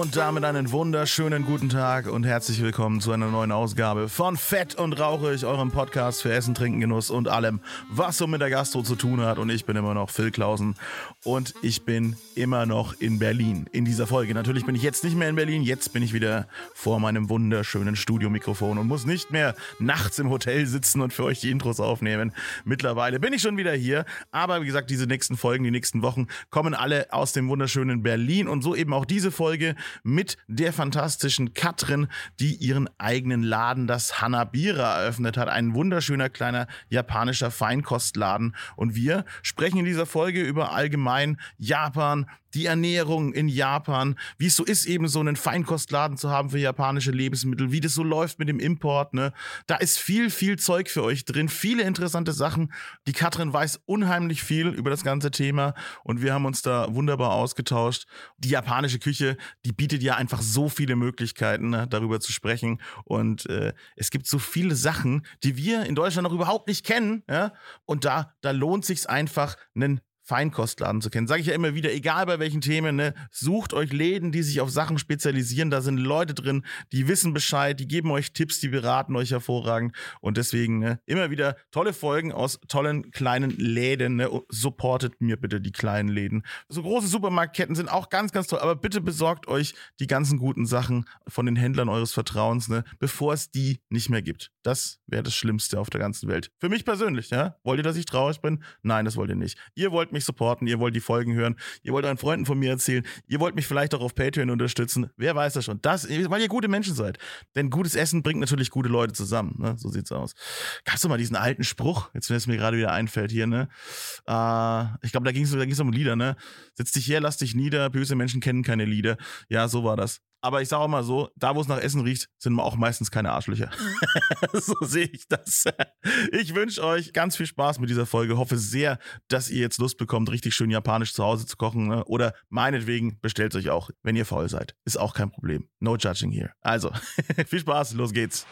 Und damit einen wunderschönen guten Tag und herzlich willkommen zu einer neuen Ausgabe von Fett und Rauchig, eurem Podcast für Essen, Trinken, Genuss und allem, was so mit der Gastro zu tun hat. Und ich bin immer noch Phil Klausen und ich bin immer noch in Berlin in dieser Folge. Natürlich bin ich jetzt nicht mehr in Berlin, jetzt bin ich wieder vor meinem wunderschönen Studiomikrofon und muss nicht mehr nachts im Hotel sitzen und für euch die Intros aufnehmen. Mittlerweile bin ich schon wieder hier, aber wie gesagt, diese nächsten Folgen, die nächsten Wochen kommen alle aus dem wunderschönen Berlin und so eben auch diese Folge mit der fantastischen Katrin, die ihren eigenen Laden, das Hanabira, eröffnet hat. Ein wunderschöner kleiner japanischer Feinkostladen. Und wir sprechen in dieser Folge über allgemein Japan, die Ernährung in Japan, wie es so ist, eben so einen Feinkostladen zu haben für japanische Lebensmittel, wie das so läuft mit dem Import, ne? Da ist viel, viel Zeug für euch drin, viele interessante Sachen. Die Katrin weiß unheimlich viel über das ganze Thema und wir haben uns da wunderbar ausgetauscht. Die japanische Küche, die bietet ja einfach so viele Möglichkeiten, ne, darüber zu sprechen. Und äh, es gibt so viele Sachen, die wir in Deutschland noch überhaupt nicht kennen, ja? Und da, da lohnt sich einfach, einen Feinkostladen zu kennen. Sage ich ja immer wieder, egal bei welchen Themen, ne, sucht euch Läden, die sich auf Sachen spezialisieren. Da sind Leute drin, die wissen Bescheid, die geben euch Tipps, die beraten euch hervorragend. Und deswegen ne, immer wieder tolle Folgen aus tollen kleinen Läden. Ne. Supportet mir bitte die kleinen Läden. So große Supermarktketten sind auch ganz, ganz toll. Aber bitte besorgt euch die ganzen guten Sachen von den Händlern eures Vertrauens, ne, bevor es die nicht mehr gibt. Das wäre das Schlimmste auf der ganzen Welt. Für mich persönlich, ja. Wollt ihr, dass ich traurig bin? Nein, das wollt ihr nicht. Ihr wollt mich supporten, ihr wollt die Folgen hören, ihr wollt euren Freunden von mir erzählen, ihr wollt mich vielleicht auch auf Patreon unterstützen. Wer weiß das schon? Das, weil ihr gute Menschen seid. Denn gutes Essen bringt natürlich gute Leute zusammen. Ne? So sieht's aus. Gab's doch mal diesen alten Spruch, jetzt wenn es mir gerade wieder einfällt hier, ne? Äh, ich glaube, da ging es da ging's um Lieder, ne? Setz dich her, lass dich nieder, böse Menschen kennen keine Lieder. Ja, so war das. Aber ich sage auch mal so, da wo es nach Essen riecht, sind auch meistens keine Arschlöcher. so sehe ich das. Ich wünsche euch ganz viel Spaß mit dieser Folge. Hoffe sehr, dass ihr jetzt Lust bekommt, richtig schön japanisch zu Hause zu kochen. Ne? Oder meinetwegen bestellt euch auch, wenn ihr faul seid. Ist auch kein Problem. No judging here. Also, viel Spaß, los geht's.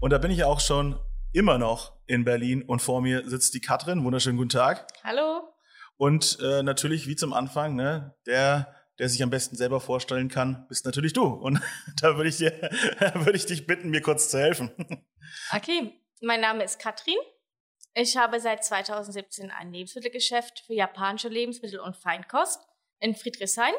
Und da bin ich auch schon immer noch in Berlin und vor mir sitzt die Katrin. Wunderschönen guten Tag. Hallo. Und äh, natürlich, wie zum Anfang, ne, der der sich am besten selber vorstellen kann, bist natürlich du. Und da würde ich dir, ich dich bitten, mir kurz zu helfen. Okay, mein Name ist Katrin. Ich habe seit 2017 ein Lebensmittelgeschäft für japanische Lebensmittel und Feinkost in Friedrichshain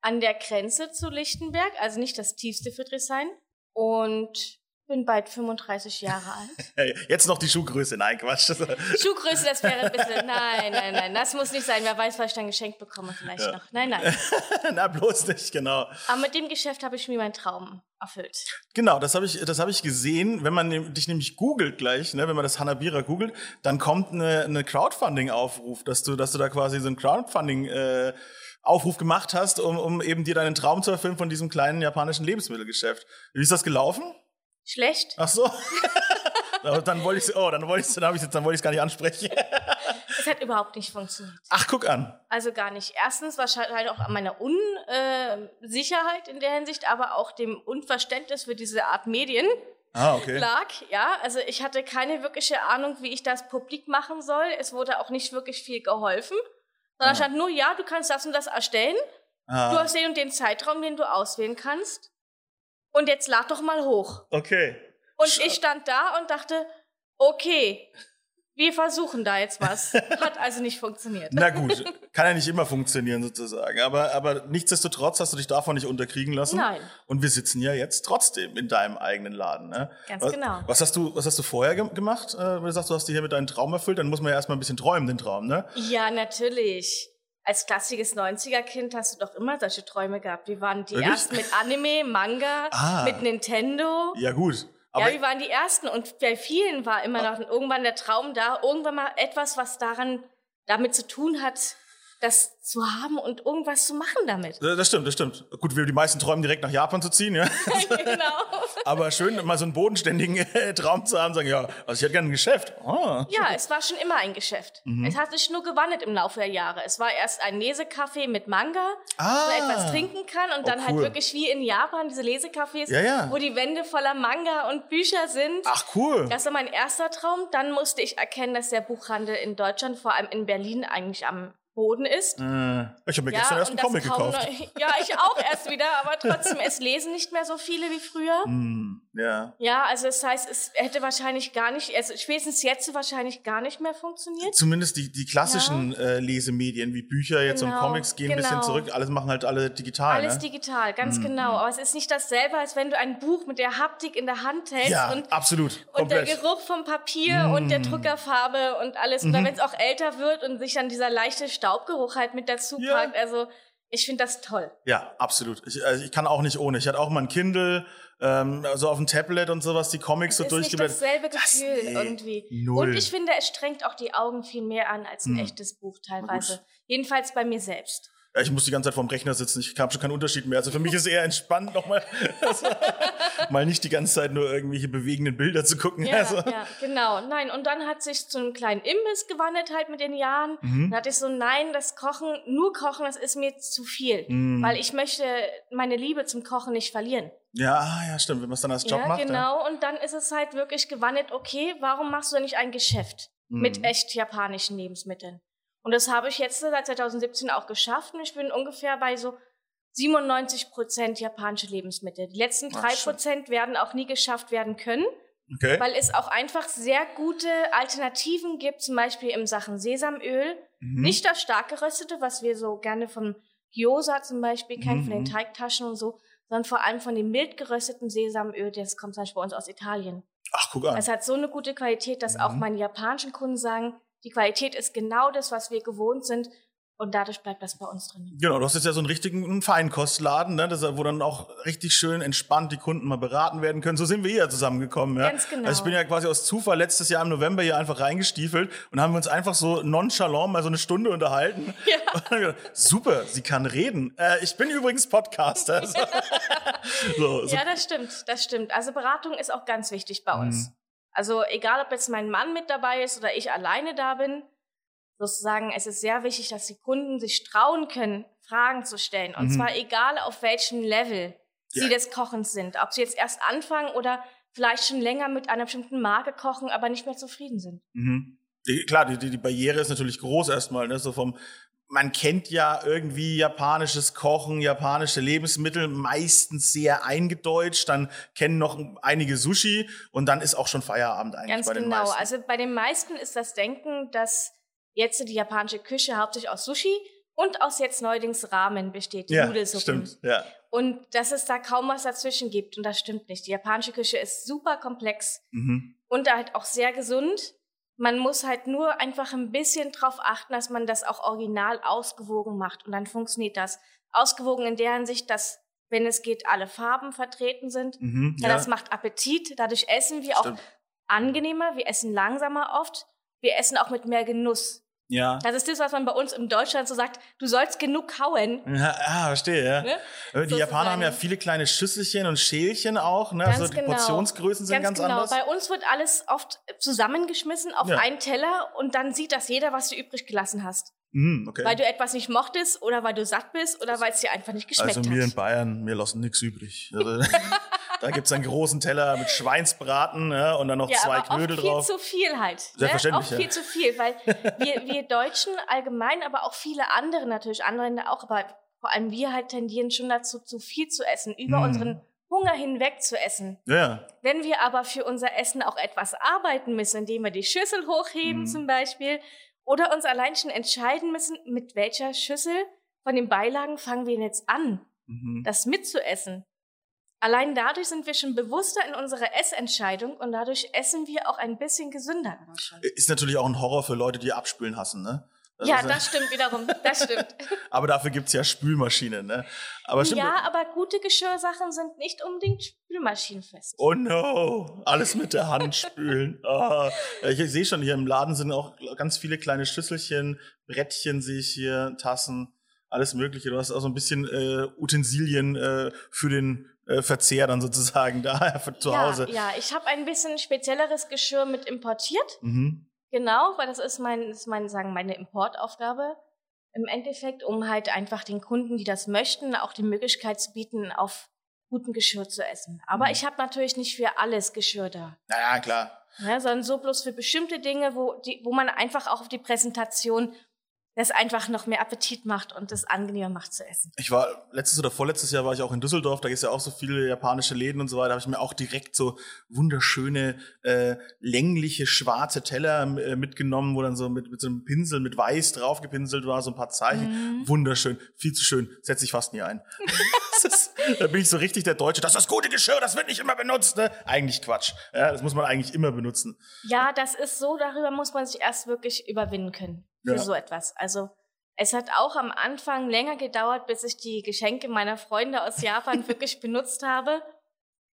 an der Grenze zu Lichtenberg, also nicht das tiefste Friedrichshain. Und bin bald 35 Jahre alt. Jetzt noch die Schuhgröße, nein, Quatsch. Schuhgröße, das wäre ein bisschen, nein, nein, nein, das muss nicht sein. Wer weiß, was ich dann geschenkt bekomme vielleicht ja. noch. Nein, nein. Na, bloß nicht, genau. Aber mit dem Geschäft habe ich mir meinen Traum erfüllt. Genau, das habe ich, das habe ich gesehen. Wenn man dich nämlich googelt gleich, ne, wenn man das Hanabira googelt, dann kommt eine, eine Crowdfunding-Aufruf, dass du, dass du da quasi so ein Crowdfunding äh, Aufruf gemacht hast, um, um eben dir deinen Traum zu erfüllen von diesem kleinen japanischen Lebensmittelgeschäft. Wie ist das gelaufen? Schlecht. Ach so. dann wollte ich oh, dann wollte ich dann ich dann wollte ich es gar nicht ansprechen. Es hat überhaupt nicht funktioniert. Ach, guck an. Also gar nicht. Erstens wahrscheinlich halt auch an meiner Unsicherheit in der Hinsicht, aber auch dem Unverständnis für diese Art Medien. Ah, okay. lag, ja. Also ich hatte keine wirkliche Ahnung, wie ich das publik machen soll. Es wurde auch nicht wirklich viel geholfen. Sondern ah. stand nur, ja, du kannst das und das erstellen. Ah. Du hast den und den Zeitraum, den du auswählen kannst. Und jetzt lad doch mal hoch. Okay. Und Sch ich stand da und dachte, okay, wir versuchen da jetzt was. Hat also nicht funktioniert. Na gut, kann ja nicht immer funktionieren sozusagen. Aber, aber nichtsdestotrotz hast du dich davon nicht unterkriegen lassen. Nein. Und wir sitzen ja jetzt trotzdem in deinem eigenen Laden. Ne? Ganz was, genau. Was hast du, was hast du vorher ge gemacht? Äh, wenn du sagst, du hast dir hier mit deinem Traum erfüllt, dann muss man ja erstmal ein bisschen träumen, den Traum, ne? Ja, natürlich als klassisches 90er-Kind hast du doch immer solche Träume gehabt. Wir waren die Wirklich? ersten mit Anime, Manga, Ah. mit Nintendo. Ja, gut. ja, Aber wir waren die ersten und bei vielen war immer noch irgendwann der Traum da, irgendwann mal etwas, was daran damit zu tun hat, das zu haben und irgendwas zu machen damit. Das stimmt, das stimmt. Gut, wir die meisten träumen direkt nach Japan zu ziehen, ja. genau. Aber schön, mal so einen bodenständigen äh, Traum zu haben, sagen, ja, also ich hätte gerne ein Geschäft. Oh, Ja, es war schon immer ein Geschäft. Mhm. Es hat sich nur gewandelt im Laufe der Jahre. Es war erst ein Lesecafé mit Manga, Ah. wo man etwas trinken kann und Oh, dann halt cool. wirklich wie in Japan diese Lesecafés, Ja, ja. wo die Wände voller Manga und Bücher sind. Ach, cool. Das war mein erster Traum. Dann musste ich erkennen, dass der Buchhandel in Deutschland, vor allem in Berlin, eigentlich am Boden ist. Äh, ich habe mir gestern erst einen und Comic gekauft. noch- ja, ich auch erst wieder, aber trotzdem, es lesen nicht mehr so viele wie früher. Hm, ja. Ja, also das heißt, es hätte wahrscheinlich gar nicht, also spätestens jetzt wahrscheinlich gar nicht mehr funktioniert. Zumindest die, die klassischen äh, Lesemedien wie Bücher jetzt und Genau, Comics gehen ein bisschen genau. zurück. Alles machen halt alle digital. Alles ne? digital, ganz Mhm. genau. Aber es ist nicht dasselbe, als wenn du ein Buch mit der Haptik in der Hand hältst Ja, und, absolut. und der. Geruch vom Papier und der Mm. Druckerfarbe und alles. Mhm. Oder wenn es auch älter wird und sich dann dieser leichte Staubgeruch halt mit dazu Ja. packt. Also ich finde das toll. Ja, absolut. Ich, also ich kann auch nicht ohne. Ich hatte auch mal ein Kindle, ähm, so auf dem Tablet und sowas, die Comics so ist nicht durchgeblättert. dasselbe Das- Gefühl nee, irgendwie. null. Und ich finde, es strengt auch die Augen viel mehr an als ein Hm. echtes Buch teilweise. Jedenfalls bei mir selbst. Ja, ich muss die ganze Zeit vorm Rechner sitzen. Ich habe schon keinen Unterschied mehr. Also für mich ist es eher entspannt, nochmal mal nicht die ganze Zeit nur irgendwelche bewegenden Bilder zu gucken. Ja, also. ja, genau. Nein, und dann hat sich zu einem kleinen Imbiss gewandelt halt mit den Jahren. Mhm. Dann hatte ich so, nein, das Kochen, nur Kochen, das ist mir zu viel. Mhm. Weil ich möchte meine Liebe zum Kochen nicht verlieren. Ja, ah, ja, stimmt. Wenn man es dann als Job ja, macht. genau. Und dann ist es halt wirklich gewandelt, okay, warum machst du denn nicht ein Geschäft Mhm. mit echt japanischen Lebensmitteln? Und das habe ich jetzt seit 2017 auch geschafft und ich bin ungefähr bei so 97 Prozent japanische Lebensmittel. Die letzten drei. Prozent werden auch nie geschafft werden können Okay. weil es auch einfach sehr gute Alternativen gibt, zum Beispiel in Sachen Sesamöl. Mhm. Nicht das stark geröstete, was wir so gerne vom Gyoza zum Beispiel kennen, von den Mhm. Teigtaschen und so, sondern vor allem von dem mild gerösteten Sesamöl, das kommt zum Beispiel bei uns aus Italien. Ach, guck an. Es hat so eine gute Qualität, dass auch Mhm. meine japanischen Kunden sagen, die Qualität ist genau das, was wir gewohnt sind und dadurch bleibt das bei uns drin. Genau, du hast jetzt ja so einen richtigen Feinkostladen, ne, das, wo dann auch richtig schön entspannt die Kunden mal beraten werden können. So sind wir hier zusammengekommen. Ja? Ganz genau. Also ich bin ja quasi aus Zufall letztes Jahr im November hier einfach reingestiefelt und haben uns einfach so nonchalant mal so eine Stunde unterhalten. Ja. Gedacht, Super, sie kann reden. Äh, ich bin übrigens Podcaster. so, so, so. Ja, das stimmt, das stimmt. Also Beratung ist auch ganz wichtig bei uns. Mhm. Also egal, ob jetzt mein Mann mit dabei ist oder ich alleine da bin, sozusagen, es ist sehr wichtig, dass die Kunden sich trauen können, Fragen zu stellen. Und Mhm. zwar egal, auf welchem Level Ja. sie des Kochens sind. Ob sie jetzt erst anfangen oder vielleicht schon länger mit einer bestimmten Marke kochen, aber nicht mehr zufrieden sind. Mhm. Die, klar, die, die die Barriere ist natürlich groß erstmal, ne? So vom, man kennt ja irgendwie japanisches Kochen, japanische Lebensmittel, meistens sehr eingedeutscht, dann kennen noch einige Sushi und dann ist auch schon Feierabend eigentlich Ganz bei den genau. meisten. Also bei den meisten ist das Denken, dass jetzt die japanische Küche hauptsächlich aus Sushi und aus jetzt neuerdings Ramen besteht, die ja, Nudelsuppen. stimmt, ja. Und dass es da kaum was dazwischen gibt. Und das stimmt nicht. Die japanische Küche ist super komplex Mhm. und halt auch sehr gesund. Man muss halt nur einfach ein bisschen drauf achten, dass man das auch original ausgewogen macht. Und dann funktioniert das. Ausgewogen in der Hinsicht, dass, wenn es geht, alle Farben vertreten sind. Mhm. Ja, das macht Appetit. Dadurch essen wir auch Stimmt. angenehmer. Wir essen langsamer oft. Wir essen auch mit mehr Genuss. Ja. Das ist das, was man bei uns in Deutschland so sagt. Du sollst genug kauen. Ja, ah, verstehe, ja. Ne? Äh, Die Japaner haben ja Sozusagen. viele kleine Schüsselchen und Schälchen auch, ne? Ganz also die genau. Portionsgrößen sind ganz, genau. anders. Bei uns wird alles oft zusammengeschmissen auf Ja. einen Teller und dann sieht das jeder, was du übrig gelassen hast. Mhm, okay. Weil du etwas nicht mochtest oder weil du satt bist oder weil es dir einfach nicht geschmeckt also wir in hat. Bayern, wir lassen nichts übrig. Also, da gibt's einen großen Teller mit Schweinsbraten ja, und dann noch Ja, zwei aber Knödel oft viel drauf. zu viel halt. Ne? Selbstverständlich, Oft ja. viel zu viel, weil wir, wir Deutschen allgemein, aber auch viele andere natürlich, andere Länder auch, aber vor allem wir halt tendieren schon dazu, zu viel zu essen, über Mhm. unseren Hunger hinweg zu essen. Ja, Wenn wir aber für unser Essen auch etwas arbeiten müssen, indem wir die Schüssel hochheben Mhm. zum Beispiel, oder uns allein schon entscheiden müssen, mit welcher Schüssel von den Beilagen fangen wir jetzt an, mhm. das mitzuessen. Allein dadurch sind wir schon bewusster in unserer Essentscheidung und dadurch essen wir auch ein bisschen gesünder. ist natürlich auch ein Horror für Leute, die abspülen hassen, ne? Also ja, so- das stimmt wiederum. Das stimmt. aber dafür gibt's ja Spülmaschinen, ne? Aber stimmt. ja, aber gute Geschirrsachen sind nicht unbedingt spülmaschinenfest. Oh no, alles mit der Hand spülen. Ich, ich sehe schon, hier im Laden sind auch ganz viele kleine Schüsselchen, Brettchen sehe ich hier, Tassen, alles Mögliche. Du hast auch so ein bisschen äh, Utensilien äh, für den äh, Verzehr dann sozusagen da zu Hause. Ja, ja, ich habe ein bisschen spezielleres Geschirr mit importiert. Mhm. Genau, weil das ist mein, ist mein, sagen, meine Importaufgabe im Endeffekt, um halt einfach den Kunden, die das möchten, auch die Möglichkeit zu bieten, auf gutem Geschirr zu essen. Aber Mhm. ich habe natürlich nicht für alles Geschirr da. Naja, klar. Ne, sondern so bloß für bestimmte Dinge, wo, die, wo man einfach auch auf die Präsentation das einfach noch mehr Appetit macht und es angenehmer macht zu essen. Ich war letztes oder vorletztes Jahr war ich auch in Düsseldorf, da gibt es ja auch so viele japanische Läden und so weiter, habe ich mir auch direkt so wunderschöne, äh, längliche, schwarze Teller äh, mitgenommen, wo dann so mit, mit so einem Pinsel mit Weiß draufgepinselt war, so ein paar Zeichen. Mhm. Wunderschön, viel zu schön, setze ich fast nie ein. ist, da bin ich so richtig der Deutsche, das ist das gute Geschirr, das wird nicht immer benutzt. Ne? Eigentlich Quatsch. Ja, das muss man eigentlich immer benutzen. Ja, das ist so, darüber muss man sich erst wirklich überwinden können für Ja. so etwas. Also es hat auch am Anfang länger gedauert, bis ich die Geschenke meiner Freunde aus Japan wirklich benutzt habe,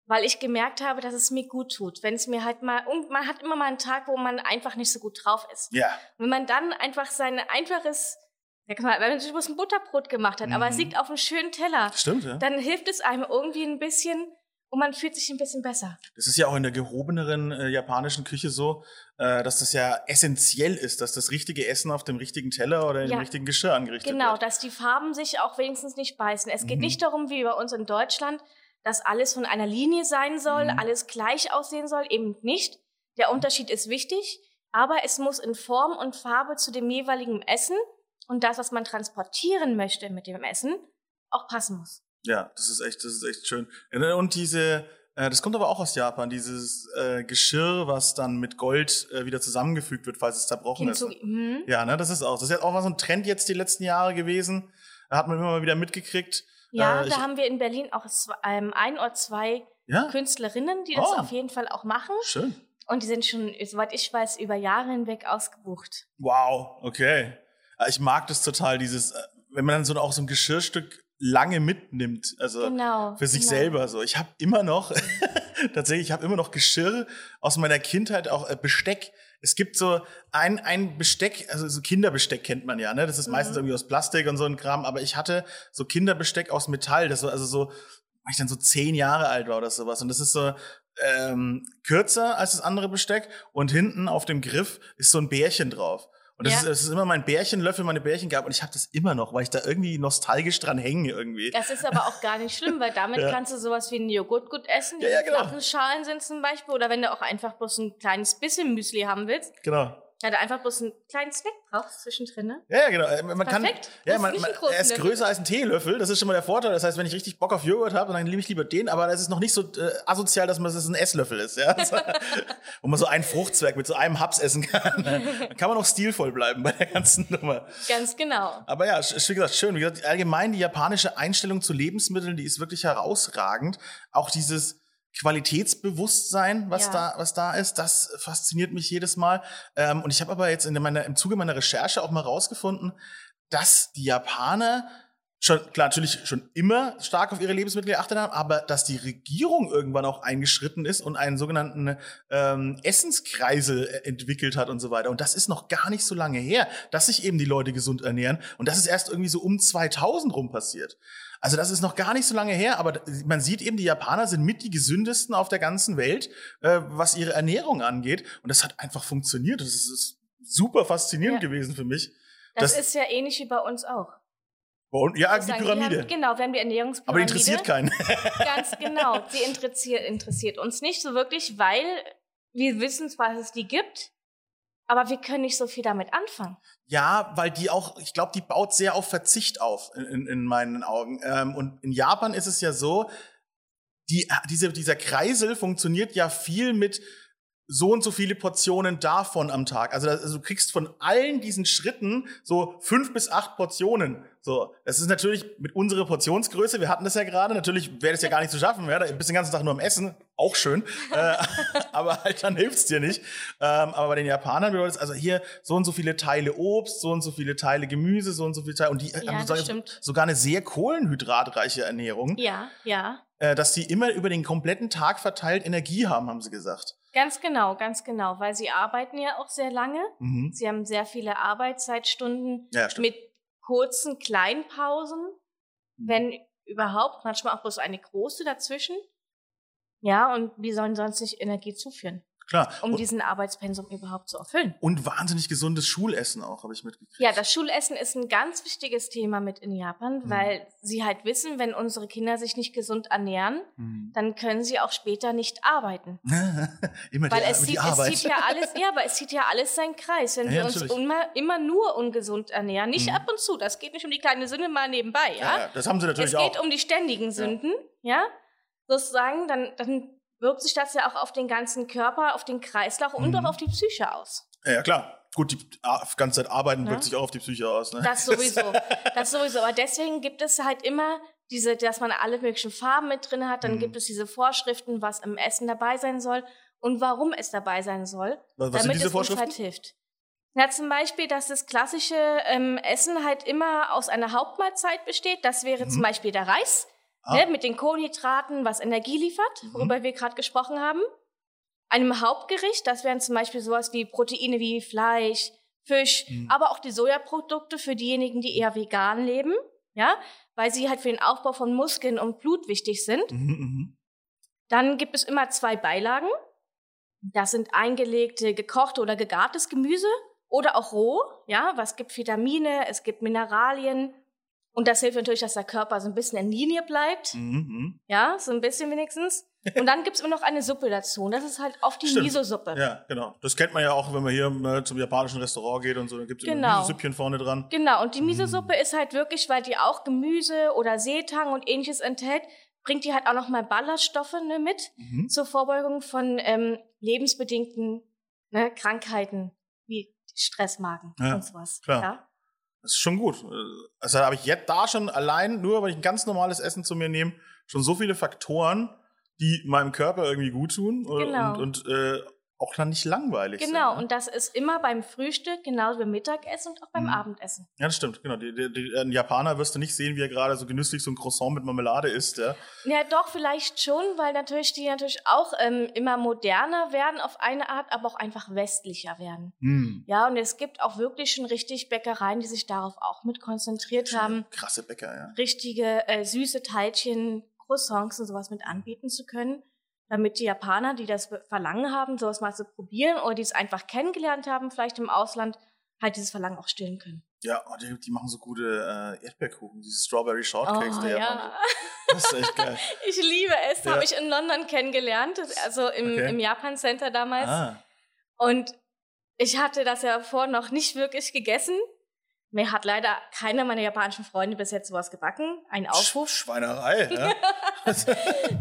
weil ich gemerkt habe, dass es mir gut tut. Wenn es mir halt mal, und man hat immer mal einen Tag, wo man einfach nicht so gut drauf ist. Ja, Wenn man dann einfach sein einfaches, wenn man sich ein Butterbrot gemacht hat, aber es Mhm. liegt auf einem schönen Teller, stimmt, ja. dann hilft es einem irgendwie ein bisschen und man fühlt sich ein bisschen besser. Das ist ja auch in der gehobeneren äh, japanischen Küche so, äh, dass das ja essentiell ist, dass das richtige Essen auf dem richtigen Teller oder im Ja. richtigen Geschirr angerichtet Genau, wird. dass die Farben sich auch wenigstens nicht beißen. Es geht Mhm. nicht darum, wie bei uns in Deutschland, dass alles von einer Linie sein soll, Mhm. alles gleich aussehen soll, eben nicht. Der Unterschied ist wichtig, aber es muss in Form und Farbe zu dem jeweiligen Essen und das, was man transportieren möchte mit dem Essen, auch passen muss. Ja, das ist echt, das ist echt schön. Ja, Und diese, äh, das kommt aber auch aus Japan, dieses äh, Geschirr, was dann mit Gold äh, wieder zusammengefügt wird, falls es zerbrochen Hinzu ist. mhm. Ja, ne, das ist auch. Das ist jetzt auch mal so ein Trend jetzt die letzten Jahre gewesen. Da hat man immer mal wieder mitgekriegt. Ja, Äh, da haben wir in Berlin auch ähm, ein oder zwei Ja, Künstlerinnen, die das Oh. auf jeden Fall auch machen. schön. Und die sind schon, soweit ich weiß, über Jahre hinweg ausgebucht. Wow, okay. Äh, Ich mag das total, dieses, äh, wenn man dann so auch so ein Geschirrstück lange mitnimmt, also Genau. für sich genau. selber so. Ich habe immer noch, tatsächlich, ich habe immer noch Geschirr aus meiner Kindheit, auch äh, Besteck. Es gibt so ein, ein Besteck, also so Kinderbesteck kennt man ja, ne? Das ist meistens Mhm. irgendwie aus Plastik und so ein Kram, aber ich hatte so Kinderbesteck aus Metall, das war also so, weil ich dann so zehn Jahre alt war oder sowas. Und das ist so ähm, kürzer als das andere Besteck und hinten auf dem Griff ist so ein Bärchen drauf. Und das, Ja. ist, das ist immer mein Bärchenlöffel, meine Bärchen gab und ich habe das immer noch, weil ich da irgendwie nostalgisch dran hänge irgendwie. Das ist aber auch gar nicht schlimm, weil damit Ja. kannst du sowas wie einen Joghurt gut essen. Ja, die ja, genau. flachen Schalen sind zum Beispiel. Oder wenn du auch einfach bloß ein kleines bisschen Müsli haben willst, Genau. Ja, da einfach bloß einen kleinen Snack brauchst zwischendrin. Ne? Ja, ja, genau. Äh, Man kann, Perfekt. ja, Musst man, man, er ist größer als ein Teelöffel. Das ist schon mal der Vorteil. Das heißt, wenn ich richtig Bock auf Joghurt habe, dann nehme ich lieber den. Aber das ist noch nicht so äh, asozial, dass man das ein Esslöffel ist. Ja? Wo man so einen Fruchtzwerg mit so einem Haps essen kann. Dann kann man noch stilvoll bleiben bei der ganzen Nummer. Ganz genau. Aber ja, wie gesagt, schön. Wie gesagt, allgemein die japanische Einstellung zu Lebensmitteln, die ist wirklich herausragend. Auch dieses Qualitätsbewusstsein, was Ja. da, was da ist, das fasziniert mich jedes Mal. Ähm, und ich habe aber jetzt in meiner, im Zuge meiner Recherche auch mal rausgefunden, dass die Japaner schon, klar, natürlich schon immer stark auf ihre Lebensmittel geachtet haben, aber dass die Regierung irgendwann auch eingeschritten ist und einen sogenannten ähm, Essenskreisel äh, entwickelt hat und so weiter. Und das ist noch gar nicht so lange her, dass sich eben die Leute gesund ernähren. Und das ist erst irgendwie so um 2000 rum passiert. Also das ist noch gar nicht so lange her, aber man sieht eben, die Japaner sind mit die gesündesten auf der ganzen Welt, äh, was ihre Ernährung angeht. Und das hat einfach funktioniert. Das ist, ist super faszinierend Ja. gewesen für mich. Das, Das- ist ja ähnlich wie bei uns auch. Und, ja, die sagen, Pyramide. Wir haben, genau, wir haben die Ernährungspyramide. aber die interessiert keinen. Ganz genau. Sie interessiert, interessiert uns nicht so wirklich, weil wir wissen zwar, dass es die gibt, aber wir können nicht so viel damit anfangen. Ja, weil die auch, ich glaube, die baut sehr auf Verzicht auf, in, in, in meinen Augen. Ähm, und in Japan ist es ja so, die, diese, dieser Kreisel funktioniert ja viel mit so und so viele Portionen davon am Tag. Also, also du kriegst von allen diesen Schritten so fünf bis acht Portionen. So, das ist natürlich mit unserer Portionsgröße, wir hatten das ja gerade, natürlich wäre das ja gar nicht zu schaffen, ja, da bist den ganzen Tag nur am Essen, auch schön, äh, aber halt dann hilft's dir nicht. Ähm, aber bei den Japanern bedeutet es also hier so und so viele Teile Obst, so und so viele Teile Gemüse, so und so viele Teile und die Ja, haben sogar, sogar eine sehr kohlenhydratreiche Ernährung, Ja, ja. äh, dass die immer über den kompletten Tag verteilt Energie haben, haben sie gesagt. Ganz genau, ganz genau, weil sie arbeiten ja auch sehr lange. Mhm. Sie haben sehr viele Arbeitszeitstunden Ja, mit kurzen Kleinpausen, Mhm. wenn überhaupt, manchmal auch bloß eine große dazwischen. Ja, und wie sollen sonst sich Energie zuführen, Klar. um und, diesen Arbeitspensum überhaupt zu erfüllen? und wahnsinnig gesundes Schulessen auch, habe ich mitgekriegt. Ja, das Schulessen ist ein ganz wichtiges Thema mit in Japan, Mhm. weil sie halt wissen, wenn unsere Kinder sich nicht gesund ernähren, Mhm. dann können sie auch später nicht arbeiten. immer Weil die, es die zieht, es Arbeit. zieht ja alles, ja, aber es zieht ja alles seinen Kreis. Wenn Ja, wir ja, uns immer, immer nur ungesund ernähren, nicht Mhm. ab und zu, das geht nicht um die kleine Sünde mal nebenbei, ja. ja, das haben sie natürlich es geht auch. um die ständigen Sünden, ja. Sozusagen, dann, dann wirkt sich das ja auch auf den ganzen Körper, auf den Kreislauf und Mhm. auch auf die Psyche aus. Ja, klar. Gut, die ganze Zeit arbeiten Ja. wirkt sich auch auf die Psyche aus. Ne? Das sowieso. das sowieso. Aber deswegen gibt es halt immer diese, dass man alle möglichen Farben mit drin hat. Dann Mhm. gibt es diese Vorschriften, was im Essen dabei sein soll und warum es dabei sein soll. was was sind damit diese es uns halt hilft. Ja, zum Beispiel, dass das klassische ähm, Essen halt immer aus einer Hauptmahlzeit besteht. Das wäre Mhm. zum Beispiel der Reis Ah. ne, mit den Kohlenhydraten, was Energie liefert, Mhm. worüber wir gerade gesprochen haben. Einem Hauptgericht, das wären zum Beispiel sowas wie Proteine wie Fleisch, Fisch, Mhm. aber auch die Sojaprodukte für diejenigen, die eher vegan leben, ja, weil sie halt für den Aufbau von Muskeln und Blut wichtig sind. Mhm, mhm. Dann gibt es immer zwei Beilagen. Das sind eingelegte, gekochte oder gegartes Gemüse oder auch roh. Ja, was gibt Vitamine, es gibt Mineralien. Und das hilft natürlich, dass der Körper so ein bisschen in Linie bleibt. Mhm, mhm. Ja, so ein bisschen wenigstens. Und dann gibt es immer noch eine Suppe dazu. Und das ist halt oft die Stimmt. Miso-Suppe. Ja, genau. Das kennt man ja auch, wenn man hier ne, zum japanischen Restaurant geht und so. Da gibt es immer Genau. ein Süppchen vorne dran. Genau, und die Mm. Miso-Suppe ist halt wirklich, weil die auch Gemüse oder Seetang und ähnliches enthält, bringt die halt auch nochmal Ballaststoffe ne, mit. Mhm. zur Vorbeugung von ähm, lebensbedingten ne, Krankheiten wie Stressmagen Ja, und sowas. klar. Ja? Das ist schon gut. Also habe ich jetzt da schon allein, nur weil ich ein ganz normales Essen zu mir nehme, schon so viele Faktoren, die meinem Körper irgendwie gut tun äh, Genau. und, und äh, auch dann nicht langweilig Genau, sind. ne? und das ist immer beim Frühstück, genauso beim Mittagessen und auch beim Mhm. Abendessen. Ja, das stimmt, genau. Die, die, die, ein Japaner wirst du nicht sehen, wie er gerade so genüsslich so ein Croissant mit Marmelade isst. Ja. Ja, doch, vielleicht schon, weil natürlich die natürlich auch ähm, immer moderner werden auf eine Art, aber auch einfach westlicher werden. Hm. Ja, und es gibt auch wirklich schon richtig Bäckereien, die sich darauf auch mit konzentriert haben, Krasse Bäcker, ja. richtige äh, süße Teilchen, Croissants und sowas mit anbieten zu können, damit die Japaner, die das Verlangen haben, sowas mal zu probieren oder die es einfach kennengelernt haben, vielleicht im Ausland, halt dieses Verlangen auch stillen können. Ja, oh, die, die machen so gute äh, Erdbeerkuchen, diese Strawberry Shortcakes Oh, der ja. Japaner. Das ist echt geil. Ich liebe es. Ja. Habe ich in London kennengelernt, also im, Okay. im Japan Center damals. Ah, Und ich hatte das ja vorher noch nicht wirklich gegessen. Mir hat leider keiner meiner japanischen Freunde bis jetzt sowas gebacken. Ein Aufruf. Sch Schweinerei, ja.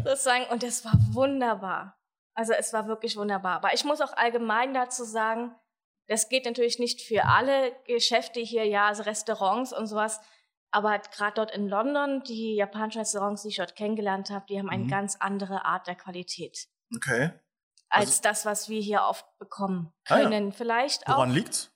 sozusagen. Und es war wunderbar. Also es war wirklich wunderbar. Aber ich muss auch allgemein dazu sagen, das geht natürlich nicht für alle Geschäfte hier, ja, also Restaurants und sowas. Aber gerade dort in London, die japanischen Restaurants, die ich dort kennengelernt habe, die haben eine Mhm. ganz andere Art der Qualität Okay. als Also- das, was wir hier oft bekommen Ah ja. können. Vielleicht auch Woran liegt's?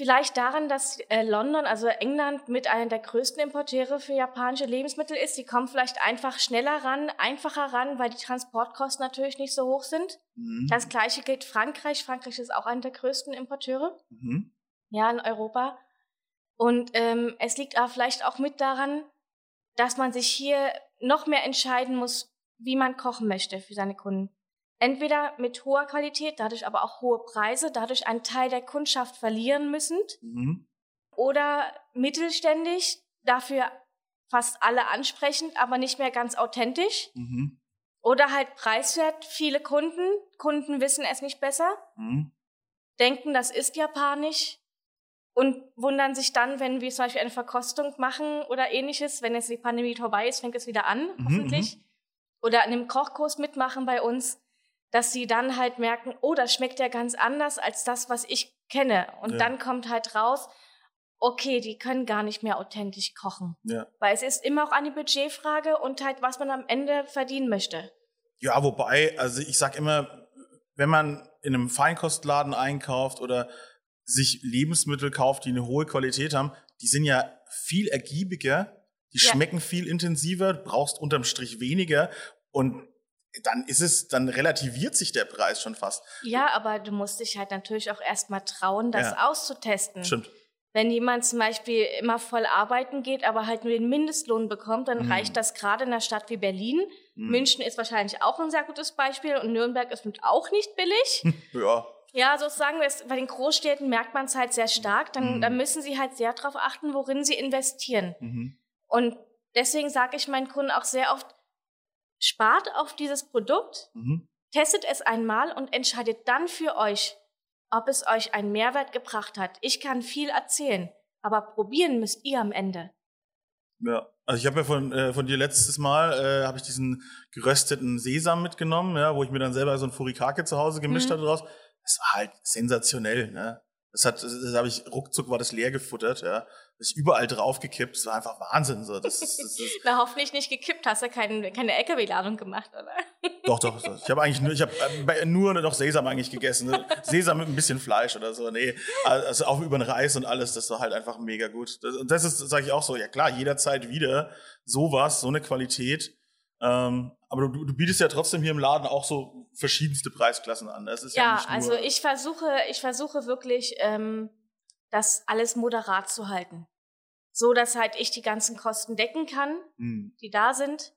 Vielleicht daran, dass äh, London, also England, mit einer der größten Importeure für japanische Lebensmittel ist. Die kommen vielleicht einfach schneller ran, einfacher ran, weil die Transportkosten natürlich nicht so hoch sind. Mhm. Das gleiche gilt Frankreich. Frankreich ist auch einer der größten Importeure, Mhm. ja, in Europa. Und ähm, es liegt aber vielleicht auch mit daran, dass man sich hier noch mehr entscheiden muss, wie man kochen möchte für seine Kunden. Entweder mit hoher Qualität, dadurch aber auch hohe Preise, dadurch einen Teil der Kundschaft verlieren müssen, Mhm. oder mittelständig, dafür fast alle ansprechend, aber nicht mehr ganz authentisch. Mhm. Oder halt preiswert, viele Kunden, Kunden wissen es nicht besser, Mhm. denken, das ist japanisch und wundern sich dann, wenn wir zum Beispiel eine Verkostung machen oder ähnliches, wenn jetzt die Pandemie vorbei ist, fängt es wieder an, Mhm, hoffentlich. Oder an einem Kochkurs mitmachen bei uns, dass sie dann halt merken, oh, das schmeckt ja ganz anders als das, was ich kenne. Und Ja. dann kommt halt raus, okay, die können gar nicht mehr authentisch kochen. Ja. Weil es ist immer auch eine Budgetfrage und halt, was man am Ende verdienen möchte. Ja, wobei, also ich sag immer, wenn man in einem Feinkostladen einkauft oder sich Lebensmittel kauft, die eine hohe Qualität haben, die sind ja viel ergiebiger, die Ja. schmecken viel intensiver, brauchst unterm Strich weniger und dann ist es, dann relativiert sich der Preis schon fast. Ja, aber du musst dich halt natürlich auch erstmal trauen, das Ja. auszutesten. Stimmt. Wenn jemand zum Beispiel immer voll arbeiten geht, aber halt nur den Mindestlohn bekommt, dann Mhm. reicht das gerade in einer Stadt wie Berlin. Mhm. München ist wahrscheinlich auch ein sehr gutes Beispiel und Nürnberg ist auch nicht billig. Ja. ja, sozusagen, das, bei den Großstädten merkt man es halt sehr stark. Dann, Mhm. dann müssen sie halt sehr darauf achten, worin sie investieren. Mhm. Und deswegen sage ich meinen Kunden auch sehr oft, spart auf dieses Produkt, Mhm. testet es einmal und entscheidet dann für euch, ob es euch einen Mehrwert gebracht hat. Ich kann viel erzählen, aber probieren müsst ihr am Ende. Ja, also ich habe ja von, äh, von dir letztes Mal, äh, habe ich diesen gerösteten Sesam mitgenommen, ja, wo ich mir dann selber so ein Furikake zu Hause gemischt Mhm. hatte draus. Das war halt sensationell, ne? Das hat, das, das habe ich ruckzuck war das leer gefuttert, ja. Das ist überall draufgekippt. Das war einfach Wahnsinn, so. Das, das, ist, Na, hoffentlich nicht gekippt, hast du keine, keine LKW-Ladung gemacht, oder? doch, doch, doch. Ich habe eigentlich nur, ich habe äh, bei- nur noch Sesam eigentlich gegessen. Ne? Sesam mit ein bisschen Fleisch oder so. Nee, also auch über den Reis und alles. Das war halt einfach mega gut. Das, und das ist, sage ich auch so. Ja klar, jederzeit wieder sowas, so eine Qualität. Ähm, aber du, du bietest ja trotzdem hier im Laden auch so verschiedenste Preisklassen an. Das ist ja, Ja, nicht nur, also ich versuche, ich versuche wirklich, ähm, das alles moderat zu halten. So, dass halt ich die ganzen Kosten decken kann, Hm, die da sind,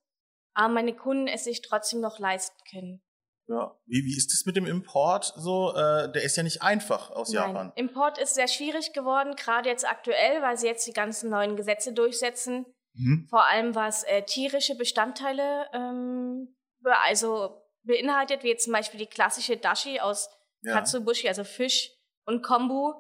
aber meine Kunden es sich trotzdem noch leisten können. ja. Wie, wie ist das mit dem Import so? Äh, der ist ja nicht einfach aus Japan. Import ist sehr schwierig geworden, gerade jetzt aktuell, weil sie jetzt die ganzen neuen Gesetze durchsetzen. Mhm. Vor allem was äh, tierische Bestandteile ähm, be also beinhaltet, wie jetzt zum Beispiel die klassische Dashi aus Ja. Katsubushi, also Fisch und Kombu.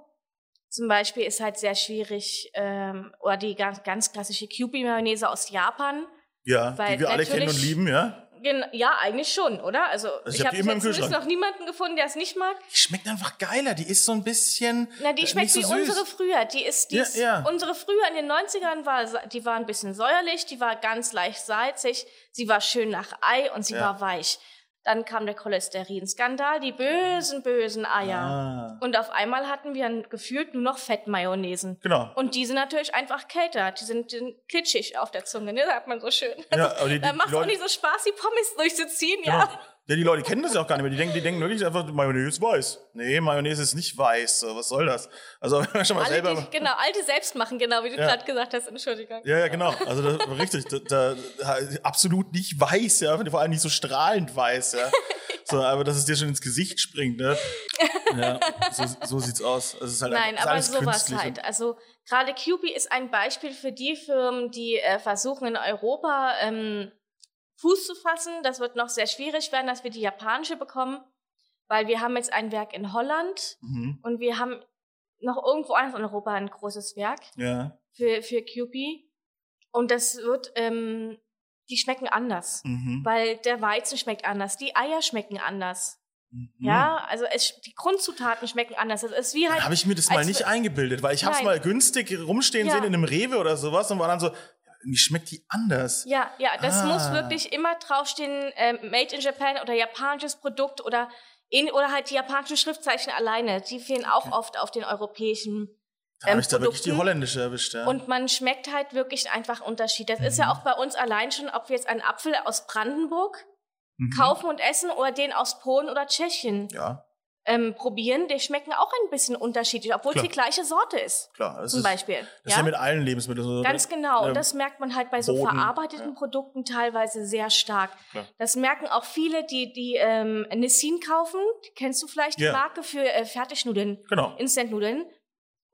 Zum Beispiel ist halt sehr schwierig, ähm, oder die ganz, ganz klassische Kewpie-Mayonnaise aus Japan. Ja, die wir alle kennen und lieben, ja. Gen ja, eigentlich schon, oder? Also, ich ich hab habe im jetzt noch niemanden gefunden, der es nicht mag. Die schmeckt einfach geiler. Die ist so ein bisschen. Na, die äh, schmeckt so wie süß. unsere früher. Die ist, die Ja, ist ja. unsere früher in den 90ern war, die war ein bisschen säuerlich, die war ganz leicht salzig, sie war schön nach Ei und sie Ja. war weich. Dann kam der Cholesterinskandal, die bösen, bösen Eier. Ah, Und auf einmal hatten wir gefühlt nur noch Fettmayonnaisen. genau. Und die sind natürlich einfach kälter. Die sind, die sind klitschig auf der Zunge, ne? Sagt man so schön. Ja, aber die- die- da macht die auch nicht so Spaß, die Pommes durchzuziehen, Genau. ja. Ja, die Leute kennen das ja auch gar nicht mehr. Die denken, die denken wirklich einfach, Mayonnaise ist weiß. Nee, Mayonnaise ist nicht weiß. Was soll das? Also, wenn man schon mal Alle, selber. die, genau, alte selbst machen, genau, wie du Ja. gerade gesagt hast, Entschuldigung. Ja, ja, genau. Also das, richtig, da, da, absolut nicht weiß, ja, vor allem nicht so strahlend weiß, ja. So, aber dass es dir schon ins Gesicht springt, ne? Ja, so, so sieht's aus. Es ist halt Nein, einfach, aber sowas halt. Also gerade Kewpie ist ein Beispiel für die Firmen, die äh, versuchen in Europa ähm, Fuß zu fassen. Das wird noch sehr schwierig werden, dass wir die japanische bekommen, weil wir haben jetzt ein Werk in Holland Mhm. und wir haben noch irgendwo anders in Europa ein großes Werk Ja. für, für Kewpie. Und das wird, ähm, die schmecken anders. Mhm. Weil der Weizen schmeckt anders, die Eier schmecken anders. Mhm. Ja, also es, die Grundzutaten schmecken anders. Das ist wie halt. Habe ich mir das mal nicht eingebildet, weil ich habe es mal günstig rumstehen Ja. sehen in einem Rewe oder sowas und war dann so, irgendwie schmeckt die anders. Ja, ja, das Ah. muss wirklich immer draufstehen, ähm, Made in Japan oder japanisches Produkt oder, in, oder halt die japanischen Schriftzeichen alleine. Die fehlen auch oft auf den europäischen. Da habe ähm, ich da wirklich die holländische erwischt, ja. Und man schmeckt halt wirklich einfach Unterschied. Das ist Mhm. ja auch bei uns allein schon, ob wir jetzt einen Apfel aus Brandenburg Mhm. kaufen und essen oder den aus Polen oder Tschechien Ja, ähm, probieren, die schmecken auch ein bisschen unterschiedlich, obwohl es Klar. die gleiche Sorte ist. klar. Das Zum ist, Beispiel. Das ist ja mit allen Lebensmitteln so. Ganz genau. Ähm, Und das merkt man halt bei so Boden, verarbeiteten ja. Produkten teilweise sehr stark. Klar. Das merken auch viele, die, die ähm, Nissin kaufen. Kennst du vielleicht die Ja. Marke für äh, Fertignudeln, Genau. Instant-Nudeln.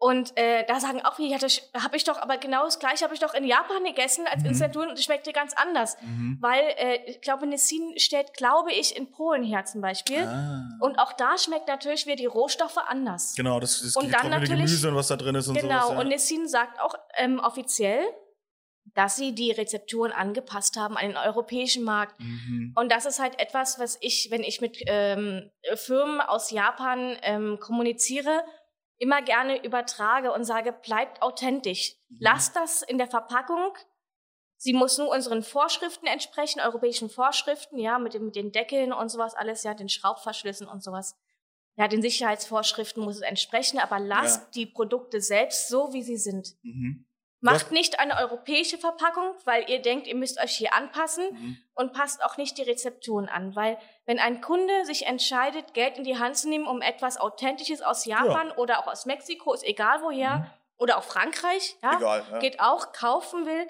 Und äh, da sagen auch viele, ja, das habe ich doch, aber genau das gleiche habe ich doch in Japan gegessen als Mhm. Instant-Nudeln und es schmeckte ganz anders. Mhm. Weil äh, ich glaube, Nissin stellt, glaube ich, in Polen her zum Beispiel. Ah. Und auch da schmeckt natürlich wieder die Rohstoffe anders. Genau, das, das Und dann natürlich- Gemüse und was da drin ist und Genau, sowas. Ja. und Nissin sagt auch ähm, offiziell, dass sie die Rezepturen angepasst haben an den europäischen Markt. Mhm. Und das ist halt etwas, was ich, wenn ich mit ähm, Firmen aus Japan ähm, kommuniziere, immer gerne übertrage und sage, bleibt authentisch. Mhm. Lasst das in der Verpackung. Sie muss nur unseren Vorschriften entsprechen, europäischen Vorschriften, ja, mit, dem, mit den Deckeln und sowas alles, ja, den Schraubverschlüssen und sowas. Ja, den Sicherheitsvorschriften muss es entsprechen, aber lasst Ja. die Produkte selbst so, wie sie sind. Mhm. Macht nicht eine europäische Verpackung, weil ihr denkt, ihr müsst euch hier anpassen Mhm. und passt auch nicht die Rezepturen an, weil wenn ein Kunde sich entscheidet, Geld in die Hand zu nehmen, um etwas Authentisches aus Japan oder auch aus Mexiko, ist egal woher, Mhm. oder auch Frankreich, ja, Egal, ja. geht auch, kaufen will,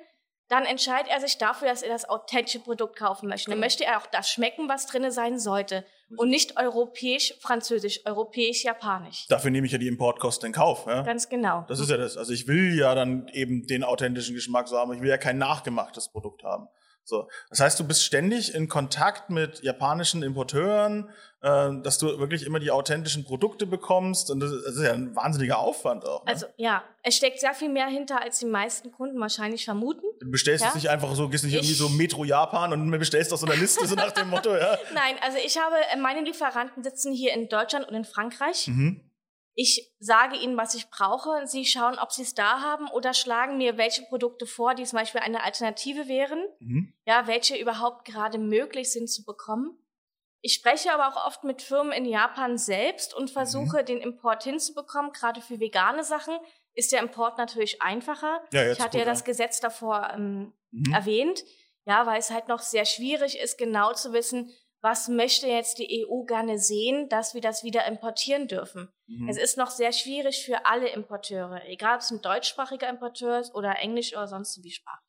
dann entscheidet er sich dafür, dass er das authentische Produkt kaufen möchte. Dann Genau. möchte er auch das schmecken, was drinne sein sollte. Und nicht europäisch, französisch, europäisch, japanisch. Dafür nehme ich ja die Importkosten in Kauf. Ja? Ganz genau. Das ist ja das. Also ich will ja dann eben den authentischen Geschmack so haben. Ich will ja kein nachgemachtes Produkt haben. So. Das heißt, du bist ständig in Kontakt mit japanischen Importeuren, äh, dass du wirklich immer die authentischen Produkte bekommst. Und das ist, ja ein wahnsinniger Aufwand auch. Ne? Also ja, es steckt sehr viel mehr hinter, als die meisten Kunden wahrscheinlich vermuten. du bestellst ja. es nicht einfach so, gehst nicht irgendwie Ich- so Metro Japan und bestellst aus so einer Liste, so nach dem Motto, ja. Nein, also ich habe, äh, meine Lieferanten sitzen hier in Deutschland und in Frankreich. Mhm. Ich sage ihnen, was ich brauche. Sie schauen, ob sie es da haben oder schlagen mir welche Produkte vor, die zum Beispiel eine Alternative wären. Mhm. Ja, welche überhaupt gerade möglich sind zu bekommen. Ich spreche aber auch oft mit Firmen in Japan selbst und versuche, den Import hinzubekommen. Gerade für vegane Sachen ist der Import natürlich einfacher. Ja, ich hatte ja gut, das Gesetz davor ähm, Mhm. erwähnt. Ja, weil es halt noch sehr schwierig ist, genau zu wissen, was möchte jetzt die EU gerne sehen, dass wir das wieder importieren dürfen. Mhm. Es ist noch sehr schwierig für alle Importeure, egal ob es ein deutschsprachiger Importeur ist oder englisch oder sonst wie sprachig.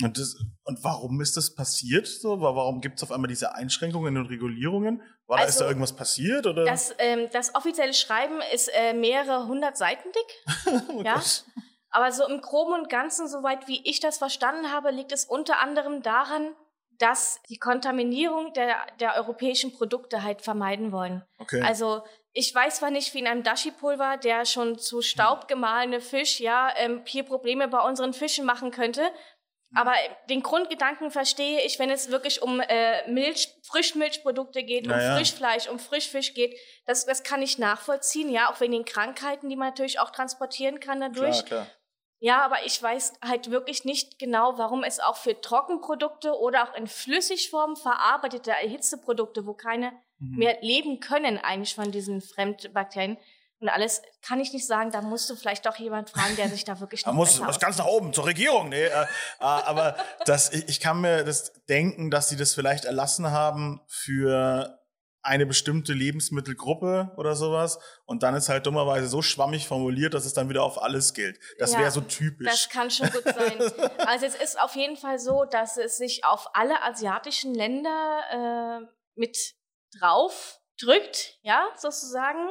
Und, das, und warum ist das passiert so? Wa- Warum gibt es auf einmal diese Einschränkungen und Regulierungen? War da, ist Also, da irgendwas passiert? Oder? Das, ähm, das offizielle Schreiben ist äh, mehrere hundert Seiten dick. Oh ja. Gott. Aber so im Groben und Ganzen, soweit wie ich das verstanden habe, liegt es unter anderem daran, dass die Kontaminierung der, der europäischen Produkte halt vermeiden wollen. Okay. Also ich weiß zwar nicht, wie in einem Dashi-Pulver, der schon zu Staub gemahlene Fisch, ja, ähm, hier Probleme bei unseren Fischen machen könnte. Aber den Grundgedanken verstehe ich, wenn es wirklich um äh, Milch, Frischmilchprodukte geht, um Naja. Frischfleisch, um Frischfisch geht. Das, das kann ich nachvollziehen, ja, auch wegen den Krankheiten, die man natürlich auch transportieren kann dadurch. klar, klar. Ja, aber ich weiß halt wirklich nicht genau, warum es auch für Trockenprodukte oder auch in Flüssigform verarbeitete Erhitzeprodukte, wo keine Mhm. mehr leben können eigentlich von diesen Fremdbakterien und alles, kann ich nicht sagen, da musst du vielleicht doch jemand fragen, der sich da wirklich Da noch muss besser was ganz nach oben zur Regierung. Nee, äh, äh, aber das, ich, ich kann mir das denken, dass sie das vielleicht erlassen haben für eine bestimmte Lebensmittelgruppe oder sowas. Und dann ist halt dummerweise so schwammig formuliert, dass es dann wieder auf alles gilt. Das Ja, wäre so typisch. Das kann schon gut sein. Also es ist auf jeden Fall so, dass es sich auf alle asiatischen Länder äh, mit drauf drückt, ja, sozusagen.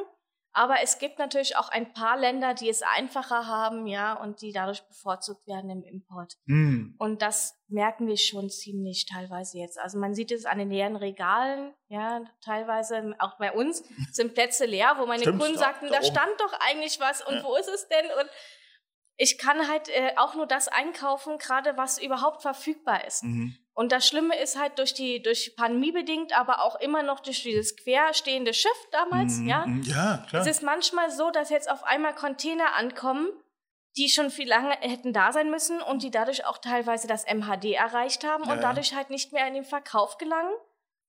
Aber es gibt natürlich auch ein paar Länder, die es einfacher haben, ja, und die dadurch bevorzugt werden im Import. Hm. Und das merken wir schon ziemlich teilweise jetzt. Also man sieht es an den leeren Regalen, ja, teilweise auch bei uns sind Plätze leer, wo meine Stimmt, Kunden da- sagten, da da oben. stand doch eigentlich was und Ja. wo ist es denn? Und ich kann halt äh, auch nur das einkaufen, gerade was überhaupt verfügbar ist. Mhm. Und das Schlimme ist halt durch die durch Pandemie bedingt, aber auch immer noch durch dieses querstehende Schiff damals, Mhm. ja. Mhm. Ja, klar. Es ist manchmal so, dass jetzt auf einmal Container ankommen, die schon viel lange hätten da sein müssen und die dadurch auch teilweise das MHD erreicht haben Ja, und ja. dadurch halt nicht mehr in den Verkauf gelangen.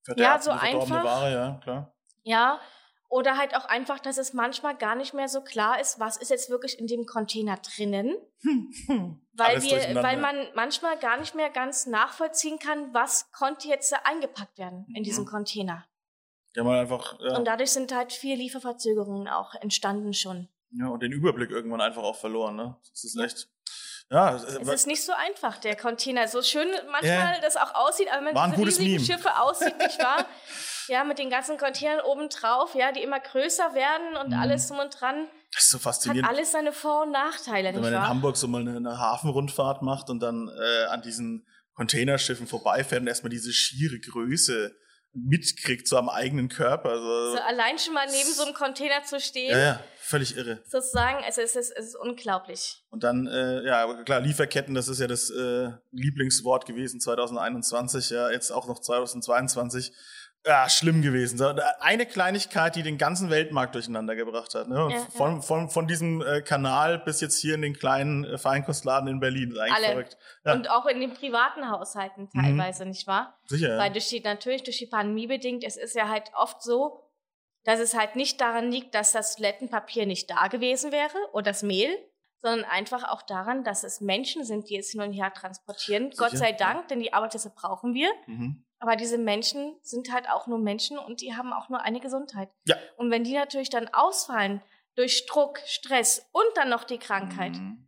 Verderb- so einfach. Ware, ja, klar. Ja. Oder halt auch einfach, dass es manchmal gar nicht mehr so klar ist, was ist jetzt wirklich in dem Container drinnen. Weil, wir, weil man manchmal gar nicht mehr ganz nachvollziehen kann, was konnte jetzt eingepackt werden in diesem Mhm. Container. Ja, mal einfach, ja, Und dadurch sind halt viele Lieferverzögerungen auch entstanden schon. Ja, und den Überblick irgendwann einfach auch verloren, ne? Das ist echt, ja, Es äh, ist nicht so einfach, der Container. So schön manchmal Ja. das auch aussieht, aber wenn ein diese riesigen Meme. Schiffe aussieht, nicht wahr? Ja, mit den ganzen Containern oben drauf, ja, die immer größer werden und Mhm. alles drum und dran. das ist so Hat faszinierend. alles seine Vor- und Nachteile, Wenn nicht man in wahr? Hamburg so mal eine, eine Hafenrundfahrt macht und dann äh, an diesen Containerschiffen vorbeifährt und erstmal diese schiere Größe mitkriegt, so am eigenen Körper. So. So allein schon mal neben so einem Container zu stehen, ja, ja, völlig irre. sozusagen, also es ist, es ist unglaublich. Und dann, äh, ja, aber klar, Lieferketten, das ist ja das äh, Lieblingswort gewesen 2021, ja, jetzt auch noch 2022. Ja, schlimm gewesen. Eine Kleinigkeit, die den ganzen Weltmarkt durcheinander gebracht hat. Ne? Ja, von, von, von diesem äh, Kanal bis jetzt hier in den kleinen äh, Feinkostladen in Berlin. Das ist eigentlich Alle. verrückt. Ja, Mhm. Und auch in den privaten Haushalten teilweise, nicht wahr? sicher. Weil Ja. durch die, natürlich durch die Pandemie bedingt, es ist ja halt oft so, dass es halt nicht daran liegt, dass das Toilettenpapier nicht da gewesen wäre oder das Mehl, sondern einfach auch daran, dass es Menschen sind, die es hin und her transportieren. Gott sei ja. Dank, denn die Arbeitsplätze brauchen wir. Mhm. Aber diese Menschen sind halt auch nur Menschen und die haben auch nur eine Gesundheit. Ja. Und wenn die natürlich dann ausfallen durch Druck, Stress und dann noch die Krankheit, Mhm.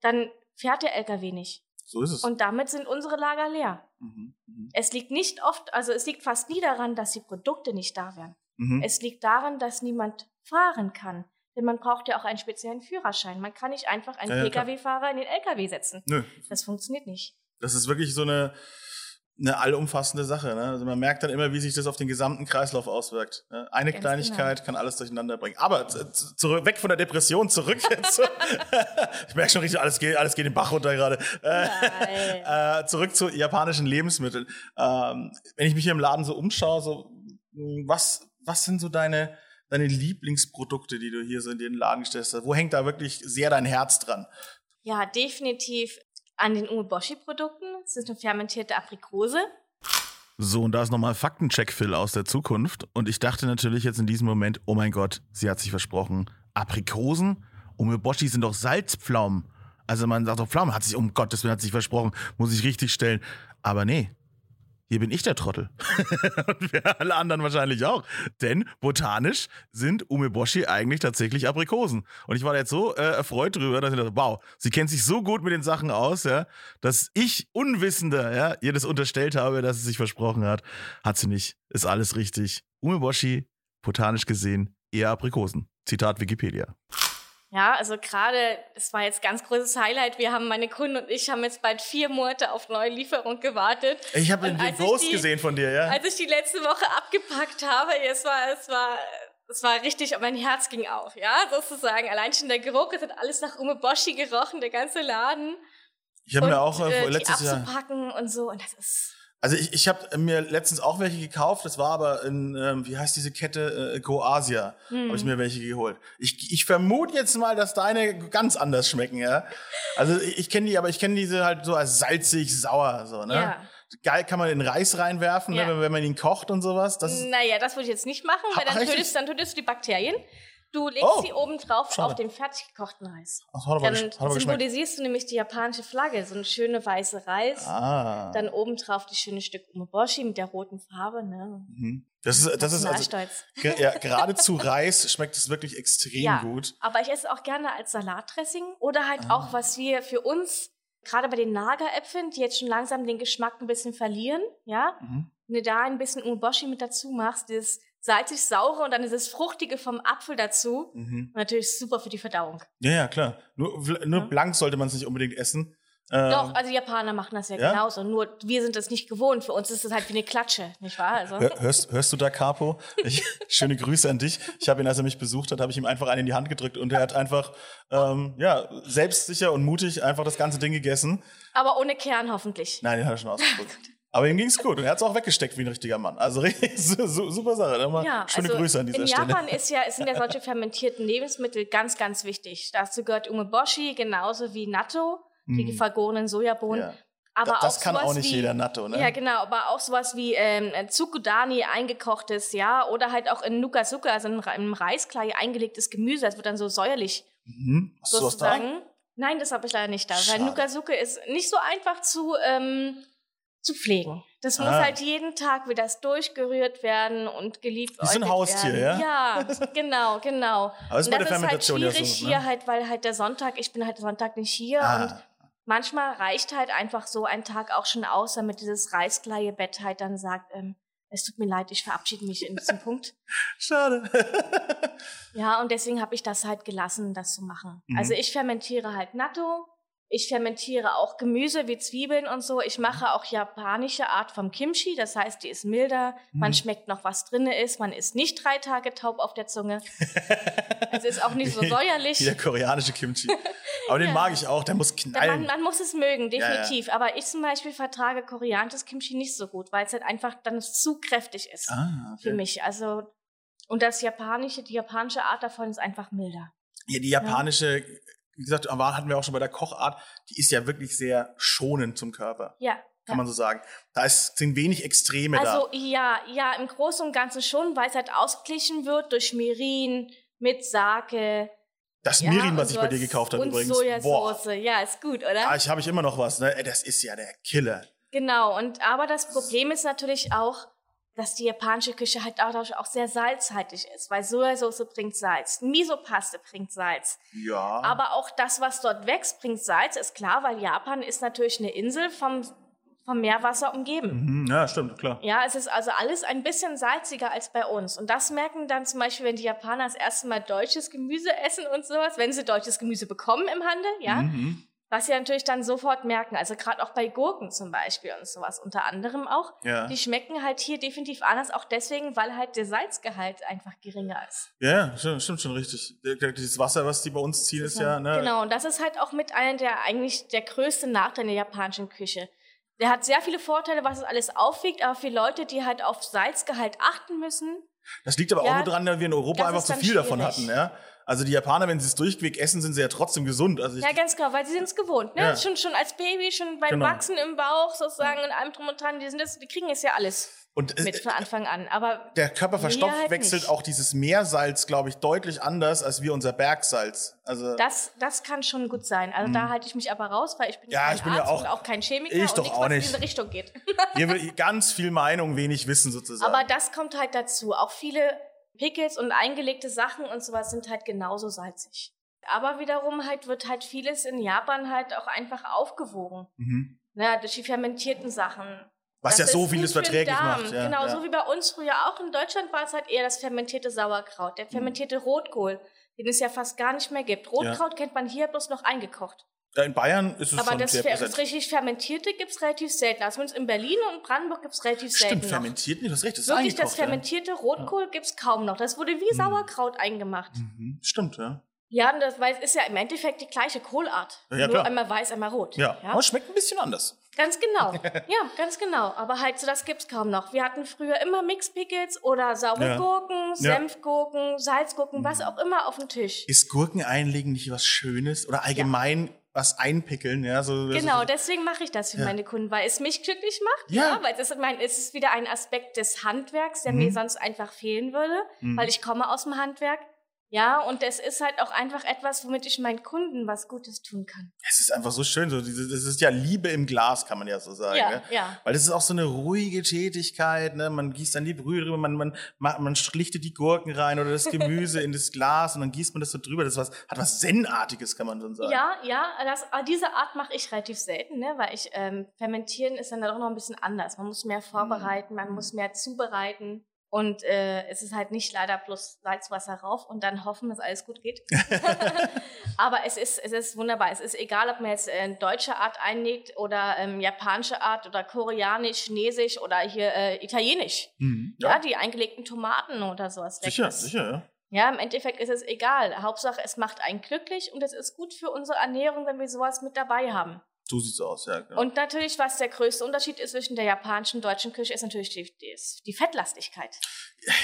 dann fährt der LKW nicht. So ist es. Und damit sind unsere Lager leer. mhm. Mhm. Es liegt nicht oft, also es liegt fast nie daran, dass die Produkte nicht da wären. Mhm. Es liegt daran, dass niemand fahren kann. Denn man braucht ja auch einen speziellen Führerschein. Man kann nicht einfach einen Ja, ja. Pkw-Fahrer in den LKW setzen. Nö, Das funktioniert nicht. das ist wirklich so eine, eine allumfassende Sache. Ne? Also man merkt dann immer, wie sich das auf den gesamten Kreislauf auswirkt. Ne? Eine Ganz Kleinigkeit kann alles durcheinander bringen. Aber zurück, weg von der Depression, zurück zu, ich merke schon richtig, alles geht, alles geht den Bach runter gerade. Äh, äh, zurück zu japanischen Lebensmitteln. Ähm, wenn ich mich hier im Laden so umschaue, so, mh, was, was sind so deine, deine Lieblingsprodukte, die du hier so in den Laden stellst? Wo hängt da wirklich sehr dein Herz dran? Ja, definitiv an den Umeboshi-Produkten. Das ist eine fermentierte Aprikose. So, und da ist nochmal Faktencheck Phil aus der Zukunft. Und ich dachte natürlich jetzt in diesem Moment, oh mein Gott, sie hat sich versprochen. Aprikosen? Umeboshi sind doch Salzpflaumen. Also man sagt doch, Pflaumen hat sich, um Gottes Willen, hat sich versprochen, muss ich richtig stellen. Aber nee, hier bin ich der Trottel. und wir alle anderen wahrscheinlich auch. Denn botanisch sind Umeboshi eigentlich tatsächlich Aprikosen. Und ich war jetzt so äh, erfreut drüber, dass ich dachte, wow, sie kennt sich so gut mit den Sachen aus, ja, dass ich Unwissender, ja, ihr das unterstellt habe, dass sie sich versprochen hat. Hat sie nicht. Ist alles richtig. Umeboshi, botanisch gesehen, eher Aprikosen. Zitat Wikipedia. Ja, also gerade, es war jetzt ganz großes Highlight. Wir haben, meine Kunden und ich haben jetzt bald vier Monate auf neue Lieferung gewartet. Ich habe den Post die- gesehen von dir, ja? Als ich die letzte Woche abgepackt habe, es war, es war, es war richtig, mein Herz ging auf, ja, sozusagen. Allein schon der Geruch, es hat alles nach Umeboshi gerochen, der ganze Laden. Ich habe mir auch äh, äh, letztes Jahr. und so, und das ist, Also ich, ich habe mir letztens auch welche gekauft, das war aber in, ähm, wie heißt diese Kette, äh, Go Asia, Hm. habe ich mir welche geholt. Ich, ich vermute jetzt mal, dass deine ganz anders schmecken, ja. Also ich, ich kenne die, aber ich kenne diese halt so als salzig, sauer, so, ne? Ja. Geil kann man in Reis reinwerfen, Ja. ne, wenn, wenn man ihn kocht und sowas. Das naja, das würde ich jetzt nicht machen, weil Ach, dann tötest, dann tötest du die Bakterien. Du legst Oh, sie oben drauf schade. auf den fertig gekochten Reis. Ach, hat aber, Dann hat symbolisierst du nämlich die japanische Flagge, so eine schöne weiße Reis. Ah. Dann oben drauf die schöne Stück Umeboshi mit der roten Farbe, ne? Mhm. Das ist, das ist also, ja, gerade zu Reis schmeckt es wirklich extrem Ja. gut. Aber ich esse auch gerne als Salatdressing oder halt Ah. auch, was wir für uns, gerade bei den Nageräpfeln, die jetzt schon langsam den Geschmack ein bisschen verlieren, ja, Mhm. wenn du da ein bisschen Umeboshi mit dazu machst, dieses salzig-saure und dann dieses Fruchtige vom Apfel dazu. Mhm. Und natürlich super für die Verdauung. Ja, ja, klar. Nur, nur Ja. blank sollte man es nicht unbedingt essen. Ähm, Doch, also die Japaner machen das ja, ja? genauso. Nur wir sind das nicht gewohnt. Für uns ist es halt wie eine Klatsche, nicht wahr? Also, Hör, hörst, hörst du da, Capo? Ich, schöne Grüße an dich. Ich habe ihn, als er mich besucht hat, habe ich ihm einfach einen in die Hand gedrückt und er hat einfach, ähm, ja, selbstsicher und mutig einfach das ganze Ding gegessen. aber ohne Kern hoffentlich. Nein, den hat er schon ausgedrückt. Aber ihm ging's gut und er hat's auch weggesteckt wie ein richtiger Mann. Also super Sache. Nochmal Ja, schöne also Grüße an dieser in Stelle. Japan ist ja, sind ja solche fermentierten Lebensmittel ganz, ganz wichtig. Dazu gehört Umeboshi genauso wie Natto, die Mm. vergorenen Sojabohnen. Ja. Aber Da- das auch kann auch nicht wie, jeder Natto, ne? Ja, genau, aber auch sowas wie ähm, Tsukudani eingekochtes, ja, oder halt auch in Nukasuka, also in, im Reisklei eingelegtes Gemüse, das wird dann so säuerlich Mhm. Hast du was da? sozusagen. Nein, das habe ich leider nicht da, Schade. weil Nukasuke ist nicht so einfach zu, ähm, zu pflegen. Das muss Ah. halt jeden Tag wieder durchgerührt werden und geliebt Wie so ein Haustier, werden. ja? Ja, genau, genau. Aber ist und bei das der ist halt Fermentation ja schwierig so, hier ne? halt, weil halt der Sonntag, ich bin halt Sonntag nicht hier und Ah. manchmal reicht halt einfach so ein Tag auch schon aus, damit dieses Reiskleiebett halt dann sagt, ähm, es tut mir leid, ich verabschiede mich in diesem Punkt. Schade. Ja, und deswegen habe ich das halt gelassen, das zu machen. Mhm. Also ich fermentiere halt Natto Ich fermentiere auch Gemüse wie Zwiebeln und so. Ich mache auch japanische Art vom Kimchi, das heißt, die ist milder. Man Mhm. schmeckt noch, was drinne ist. Man ist nicht drei Tage taub auf der Zunge. es ist auch nicht so säuerlich. Wie der koreanische Kimchi. Aber den Ja. mag ich auch, der muss Man, knallen. man muss es mögen, Ja, ja. definitiv. Aber ich zum Beispiel vertrage koreanisches Kimchi nicht so gut, weil es halt einfach dann zu kräftig ist ah, für okay. mich. Also und das japanische, die japanische Art davon ist einfach milder. Ja, die japanische, wie gesagt, hatten wir auch schon bei der Kochart, die ist ja wirklich sehr schonend zum Körper, Ja. kann ja. man so sagen. Da ist, sind wenig Extreme Also da. ja, ja, im Großen und Ganzen schon, weil es halt ausgeglichen wird durch Mirin mit Sake. Das ja, Mirin, was ich bei dir gekauft habe übrigens. Sojasauce. Ja, ist gut, oder? Ah, ich habe ich immer noch was, ne? Das ist ja der Killer. Genau, und aber das Problem ist natürlich auch, dass die japanische Küche halt auch, auch sehr salzhaltig ist, weil Sojasauce bringt Salz, Misopaste bringt Salz. Ja. Aber auch das, was dort wächst, bringt Salz, ist klar, weil Japan ist natürlich eine Insel vom, vom Meerwasser umgeben. Mhm, ja, stimmt, klar. Ja, es ist also alles ein bisschen salziger als bei uns. Und das merken dann zum Beispiel, wenn die Japaner das erste Mal deutsches Gemüse essen und sowas, wenn sie deutsches Gemüse bekommen im Handel, ja, Mhm. Was sie natürlich dann sofort merken. Also gerade auch bei Gurken zum Beispiel und sowas unter anderem auch. Ja. Die schmecken halt hier definitiv anders, auch deswegen, weil halt der Salzgehalt einfach geringer ist. Ja, stimmt, stimmt schon richtig. Dieses Wasser, was die bei uns ziehen, ist ja, ne? Genau, und das ist halt auch mit einer der eigentlich der größte Nachteil der japanischen Küche. Der hat sehr viele Vorteile, was es alles aufwiegt, aber für Leute, die halt auf Salzgehalt achten müssen, Das liegt aber auch Ja, nur daran, dass wir in Europa einfach ist zu viel davon hatten, schwierig. ja. Also die Japaner, wenn sie es durchweg essen, sind sie ja trotzdem gesund. Also Ja, ganz genau, weil sie sind es gewohnt. Ne? Ja. Schon, schon als Baby, schon beim Genau. Wachsen im Bauch sozusagen und allem drum und dran, die, sind das, die kriegen es ja alles und es- mit von Anfang an. Aber der Körper Wir verstopft, halt wechselt nicht. auch dieses Meersalz, glaube ich, deutlich anders als wir unser Bergsalz. Also das, das kann schon gut sein. Also da halte ich mich aber raus, weil ich bin Mhm. Ja, kein ich bin ja Arzt auch- und auch kein Chemiker Ich und doch nichts, auch was nicht. in diese Richtung geht. hier wird ganz viel Meinung, wenig Wissen sozusagen. aber das kommt halt dazu. Auch viele Pickles und eingelegte Sachen und sowas sind halt genauso salzig. Aber wiederum halt wird halt vieles in Japan halt auch einfach aufgewogen. mhm. Ne, durch die fermentierten Sachen. Was Das ja so vieles verträglich macht. Ja, genau, ja. so wie bei uns früher auch. In Deutschland war es halt eher das fermentierte Sauerkraut, der fermentierte Rotkohl, den es ja fast gar nicht mehr gibt. Rotkraut kennt man hier bloß noch eingekocht. Ja, in Bayern ist es Aber schon das, sehr präsent. das richtig fermentierte gibt es relativ selten. Also in Berlin und Brandenburg gibt es relativ Stimmt, selten noch. fermentiert nicht, du hast recht, das ist Wirklich, das eingekocht, ja. fermentierte Rotkohl gibt es kaum noch. Das wurde wie Sauerkraut eingemacht. Mhm. Stimmt, ja. Ja, und das weil es ist ja im Endeffekt die gleiche Kohlart. Ja, Nur klar. einmal weiß, einmal rot. Ja, aber es schmeckt ein bisschen anders. Ganz genau. Ja, ganz genau. Aber halt so, das gibt's kaum noch. Wir hatten früher immer Mixpickles oder saure Ja. Gurken, Ja. Senfgurken, Salzgurken, was auch immer auf dem Tisch. Ist Gurken einlegen nicht was Schönes? Oder allgemein was einpickeln? Ja, so, Genau, so, deswegen mache ich das für Ja. meine Kunden, weil es mich glücklich macht. Ja. weil das, ist mein, es ist wieder ein Aspekt des Handwerks, der Mhm. mir sonst einfach fehlen würde, Mhm. weil ich komme aus dem Handwerk. Ja, und es ist halt auch einfach etwas, womit ich meinen Kunden was Gutes tun kann. Es ist einfach so schön. So, diese, das ist ja Liebe im Glas, kann man ja so sagen. Ja, ne? ja. Weil das ist auch so eine ruhige Tätigkeit. Ne? Man gießt dann die Brühe drüber, man, man, ma- man schlichtet die Gurken rein oder das Gemüse in das Glas und dann gießt man das so drüber. Das was, hat was Zen-artiges, kann man schon sagen. Ja, ja, das, aber diese Art mache ich relativ selten, ne? weil ich ähm, fermentieren ist dann doch noch ein bisschen anders. Man muss mehr vorbereiten, man muss mehr zubereiten und äh, es ist halt nicht leider bloß Salzwasser rauf und dann hoffen, dass alles gut geht. aber es ist, es ist wunderbar. Es ist egal, ob man jetzt äh, deutsche Art einlegt oder ähm, japanische Art oder koreanisch, chinesisch oder hier äh, italienisch. Mhm. Ja. ja. die eingelegten Tomaten oder sowas. sicher, Leckeres. sicher, ja. Ja, im Endeffekt ist es egal. Hauptsache, es macht einen glücklich und es ist gut für unsere Ernährung, wenn wir sowas mit dabei haben. So sieht's aus, ja. Genau. Und natürlich, was der größte Unterschied ist zwischen der japanischen und deutschen Küche, ist natürlich die, die, die Fettlastigkeit.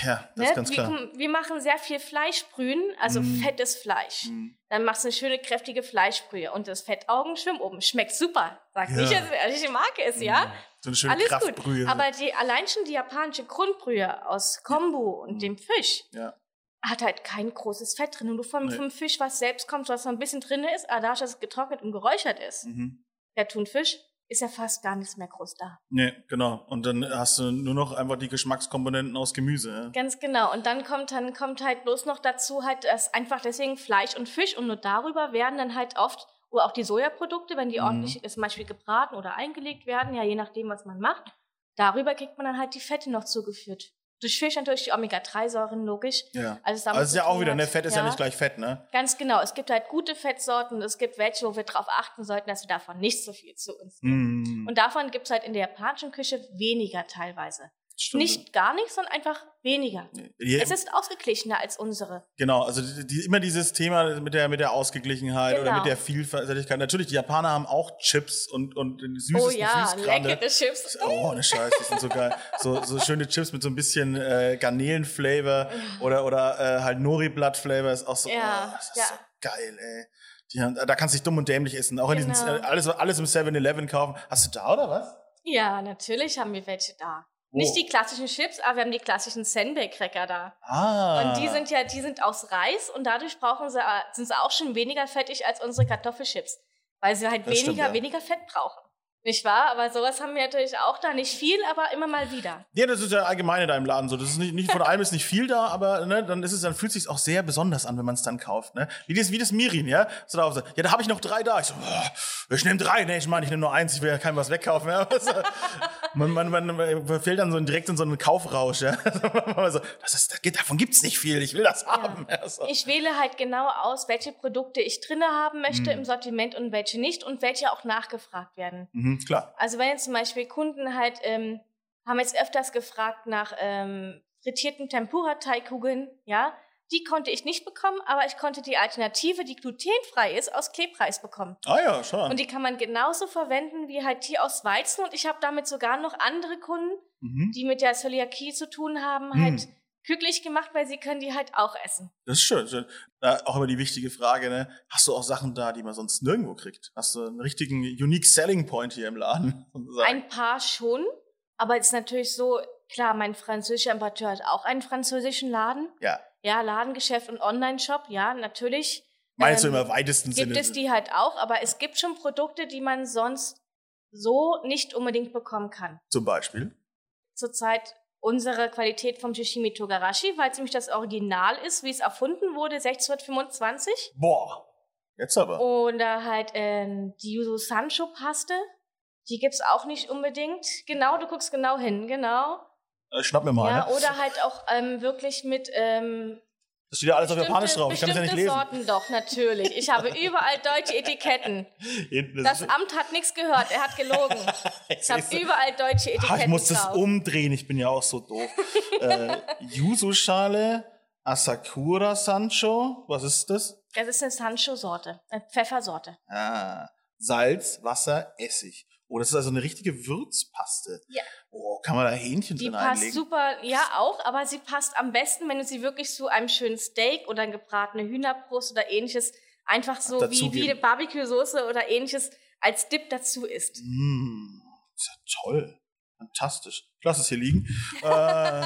ja, das Ne? ist ganz wir, klar. gucken, wir machen sehr viel Fleischbrühen, also Mm. fettes Fleisch. Mhm. Dann machst du eine schöne, kräftige Fleischbrühe und das Fettaugen schwimmt oben. Schmeckt super. Sag Ja. nicht, dass ich mag es, ja? So eine schöne Alles Kraftbrühe. gut. Aber die, allein schon die japanische Grundbrühe aus Kombu und dem Fisch ja. hat halt kein großes Fett drin. Und du vom, Nee. vom Fisch, was selbst kommt, was noch ein bisschen drin ist, aber dadurch, dass es getrocknet und geräuchert ist, Mhm. Der Thunfisch, ist ja fast gar nichts mehr groß da. Nee, genau. Und dann hast du nur noch einfach die Geschmackskomponenten aus Gemüse. Ja? Ganz genau. Und dann kommt, dann kommt halt bloß noch dazu halt, dass einfach deswegen Fleisch und Fisch und nur darüber werden dann halt oft, oder auch die Sojaprodukte, wenn die Mhm. ordentlich zum Beispiel gebraten oder eingelegt werden, ja je nachdem, was man macht, darüber kriegt man dann halt die Fette noch zugeführt. Durchfischt durch die Omega-3-Säuren, logisch. Ja. Also, es Also ist ja auch wieder, ne? Fett ist ja. nicht gleich Fett, ne? Ganz genau. Es gibt halt gute Fettsorten. Es gibt welche, wo wir darauf achten sollten, dass wir davon nicht so viel zu uns nehmen. Mm, Und davon gibt es halt in der japanischen Küche weniger teilweise. Stimmt. Nicht gar nichts, sondern einfach weniger. Die- Es ist ausgeglichener als unsere. Genau, also die, die, immer dieses Thema mit der, mit der Ausgeglichenheit oder Genau. mit der Vielfältigkeit. Natürlich, die Japaner haben auch Chips und, und süßesten Oh ja, leckere Chips. Oh, ne Scheiß, die sind so geil. So, so schöne Chips mit so ein bisschen äh, Garnelenflavor oder, oder äh, halt Nori-Blatt-Flavor ist auch so, Ja, oh, das ist ja. so geil, ey. Die haben, da kannst du dich dumm und dämlich essen. Auch in diesen, Genau. alles, alles im 7-Eleven kaufen. Hast du da oder was? Ja, natürlich haben wir welche da. Nicht die klassischen Chips, aber wir haben die klassischen Senbei-Cracker da. Ah. Und die sind ja, die sind aus Reis und dadurch brauchen sie, äh, sind sie auch schon weniger fettig als unsere Kartoffelchips. Weil sie halt Das stimmt, weniger, ja. weniger Fett brauchen. Nicht wahr? Aber sowas haben wir natürlich auch da. Nicht viel, aber immer mal wieder. Ja, das ist ja allgemein in deinem Laden so. Das ist nicht, nicht von allem ist nicht viel da, aber ne, dann ist es, dann fühlt es sich auch sehr besonders an, wenn man es dann kauft. Ne? Wie das, wie das Mirin, ja. So da, so, ja, da habe ich noch drei da. Ich so, boah, ich nehme drei. Nee, ich meine, ich nehme nur eins. Ich will ja keinem was wegkaufen. Ja? So, man, man, man, man fällt dann so direkt in so einen Kaufrausch. Ja? so, das ist, davon gibt's nicht viel. Ich will das haben. Ja, so. Ich wähle halt genau aus, welche Produkte ich drinne haben möchte Mhm. im Sortiment und welche nicht und welche auch nachgefragt werden. Mhm, klar. Also wenn jetzt zum Beispiel Kunden halt, ähm, haben jetzt öfters gefragt nach ähm, frittierten Tempura-Teigkugeln, ja, die konnte ich nicht bekommen, aber ich konnte die Alternative, die glutenfrei ist, aus Klebreis bekommen. Ah ja, schon. Und die kann man genauso verwenden wie halt die aus Weizen. Und ich habe damit sogar noch andere Kunden, Mhm. die mit der Zöliakie zu tun haben, Hm. halt glücklich gemacht, weil sie können die halt auch essen. Das ist schön. schön. Äh, auch immer die wichtige Frage, ne? Hast du auch Sachen da, die man sonst nirgendwo kriegt? Hast du einen richtigen Unique Selling Point hier im Laden? sozusagen? Ein paar schon, aber es ist natürlich so, klar, mein französischer Importeur hat auch einen französischen Laden. ja. Ja, Ladengeschäft und Online-Shop, ja, natürlich. Meinst du Ähm, im weitesten Gibt Sinne? es die halt auch, aber es gibt schon Produkte, die man sonst so nicht unbedingt bekommen kann. Zum Beispiel? Zurzeit unsere Qualität vom Shishimi Togarashi, weil es nämlich das Original ist, wie es erfunden wurde, 1625. Boah. Jetzt aber. Oder halt ähm, die Yuzu Sancho Paste. Die gibt's auch nicht unbedingt. Genau, du guckst genau hin, genau. Äh, schnapp mir mal, Ja, ne? oder halt auch ähm, wirklich mit ähm, Das steht ja alles auf bestimmte- Japanisch drauf. Ich kann das ja nicht lesen. Sorten doch, natürlich. Ich habe überall deutsche Etiketten. Das es- Amt hat nichts gehört, er hat gelogen. Ich habe überall deutsche Ah, Etiketten ich muss das umdrehen, ich bin ja auch so doof. äh, Yuzu-Schale, Asakura Sancho, was ist das? Das ist eine Sancho-Sorte, eine Pfeffersorte. Ah, Salz, Wasser, Essig. Oh, das ist also eine richtige Würzpaste. Ja. Oh, kann man da Hähnchen Die drin passt einlegen? super, ja auch, aber sie passt am besten, wenn du sie wirklich zu einem schönen Steak oder gebratene Hühnerbrust oder ähnliches einfach so wie, Dazugeben. wie eine Barbecue-Soße oder ähnliches als Dip dazu isst. Mmh, ist ja toll. Fantastisch. Ich lasse es hier liegen. äh,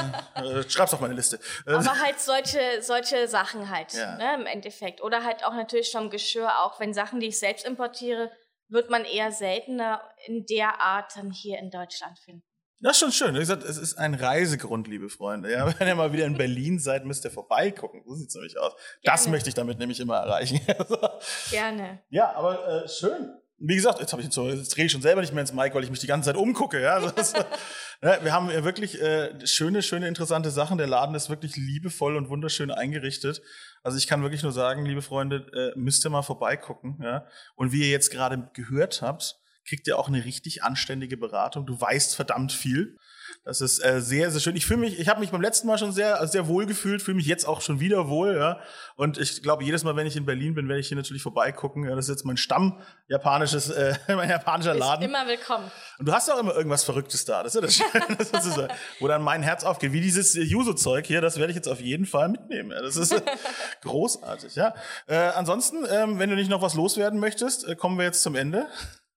äh, schreib's auf meine Liste. Äh, Aber halt solche, solche Sachen halt, Ja. ne, im Endeffekt. Oder halt auch natürlich vom Geschirr, auch wenn Sachen, die ich selbst importiere, wird man eher seltener in der Art dann hier in Deutschland finden. Das ist schon schön. Wie gesagt, es ist ein Reisegrund, liebe Freunde. Ja, wenn ihr mal wieder in Berlin seid, müsst ihr vorbeigucken. So sieht's nämlich aus. Das Gerne. möchte ich damit nämlich immer erreichen. Gerne. ja, aber äh, schön. Wie gesagt, jetzt habe ich so, jetzt rede ich schon selber nicht mehr ins Mic, weil ich mich die ganze Zeit umgucke. Ja, also, das, ne, wir haben ja wirklich äh, schöne, schöne, interessante Sachen. Der Laden ist wirklich liebevoll und wunderschön eingerichtet. Also ich kann wirklich nur sagen, liebe Freunde, äh, müsst ihr mal vorbeigucken. Ja? Und wie ihr jetzt gerade gehört habt, kriegt ihr auch eine richtig anständige Beratung. Du weißt verdammt viel. Das ist äh, sehr, sehr schön. Ich fühle mich, ich habe mich beim letzten Mal schon sehr, sehr wohl gefühlt, fühle mich jetzt auch schon wieder wohl, ja. Und ich glaube, jedes Mal, wenn ich in Berlin bin, werde ich hier natürlich vorbeigucken. Ja, das ist jetzt mein Stamm japanisches, äh, mein japanischer Ist Laden. immer willkommen. Und du hast auch immer irgendwas Verrücktes da. Das ist ja das Schöne, das ist so, wo dann mein Herz aufgeht. Wie dieses Yuzu-Zeug hier, das werde ich jetzt auf jeden Fall mitnehmen. Ja, das ist äh, großartig, ja. Äh, ansonsten, ähm, wenn du nicht noch was loswerden möchtest, äh, kommen wir jetzt zum Ende.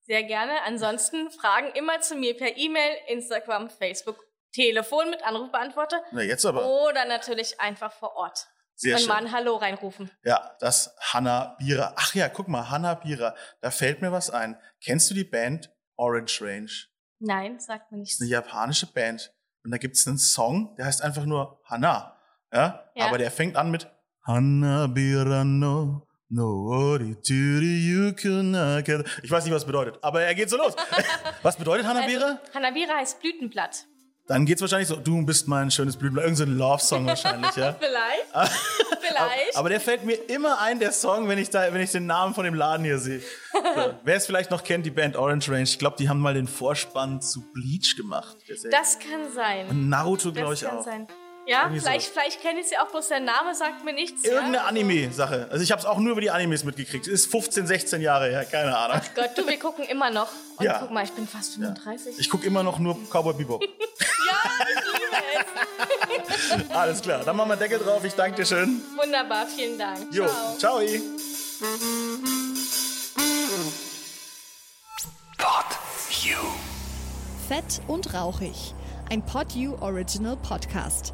Sehr gerne. Ansonsten Fragen immer zu mir per E-Mail, Instagram, Facebook, Telefon mit Anrufbeantworter Na, jetzt aber. oder natürlich einfach vor Ort. Sehr und schön. mal ein Hallo reinrufen. Ja, das Hanna Bira. Ach ja, guck mal, Hanna Bira. Da fällt mir was ein. Kennst du die Band Orange Range? Nein, sagt mir nichts. Das ist eine japanische Band. Und da gibt's einen Song, der heißt einfach nur Hanna. Ja? Ja. Aber der fängt an mit Hanna Bira no. No orituri yuku nakeda. Ich weiß nicht, was das bedeutet, aber er geht so los. was bedeutet Hanna Bira? Also, Hanabira heißt Blütenblatt. dann geht's wahrscheinlich so, du bist mein schönes Blütenblatt, irgendein so Love-Song wahrscheinlich, ja. Vielleicht. Vielleicht. Aber der fällt mir immer ein, der Song, wenn ich da, wenn ich den Namen von dem Laden hier sehe. So. Wer es vielleicht noch kennt, die Band Orange Range, ich glaube, die haben mal den Vorspann zu Bleach gemacht. Das kann sein. Und Naruto, glaube Das ich kann auch. sein. Ja, Irgendwie vielleicht, sowas. vielleicht kenne ich sie auch, bloß der Name sagt mir nichts. Irgendeine ja? Anime-Sache. Also ich habe es auch nur über die Animes mitgekriegt. Ist 15, 16 Jahre her, keine Ahnung. Gott, du, wir gucken immer noch. Und Ja. guck mal, ich bin fast 35. Ich gucke immer noch nur Cowboy Bebop. ja, ich liebe es. Alles klar, dann machen wir Deckel drauf. Ich danke dir schön. Wunderbar, vielen Dank. Jo, Ciao. ciao. Pod You. Fett und rauchig. Ein PodU Original Podcast.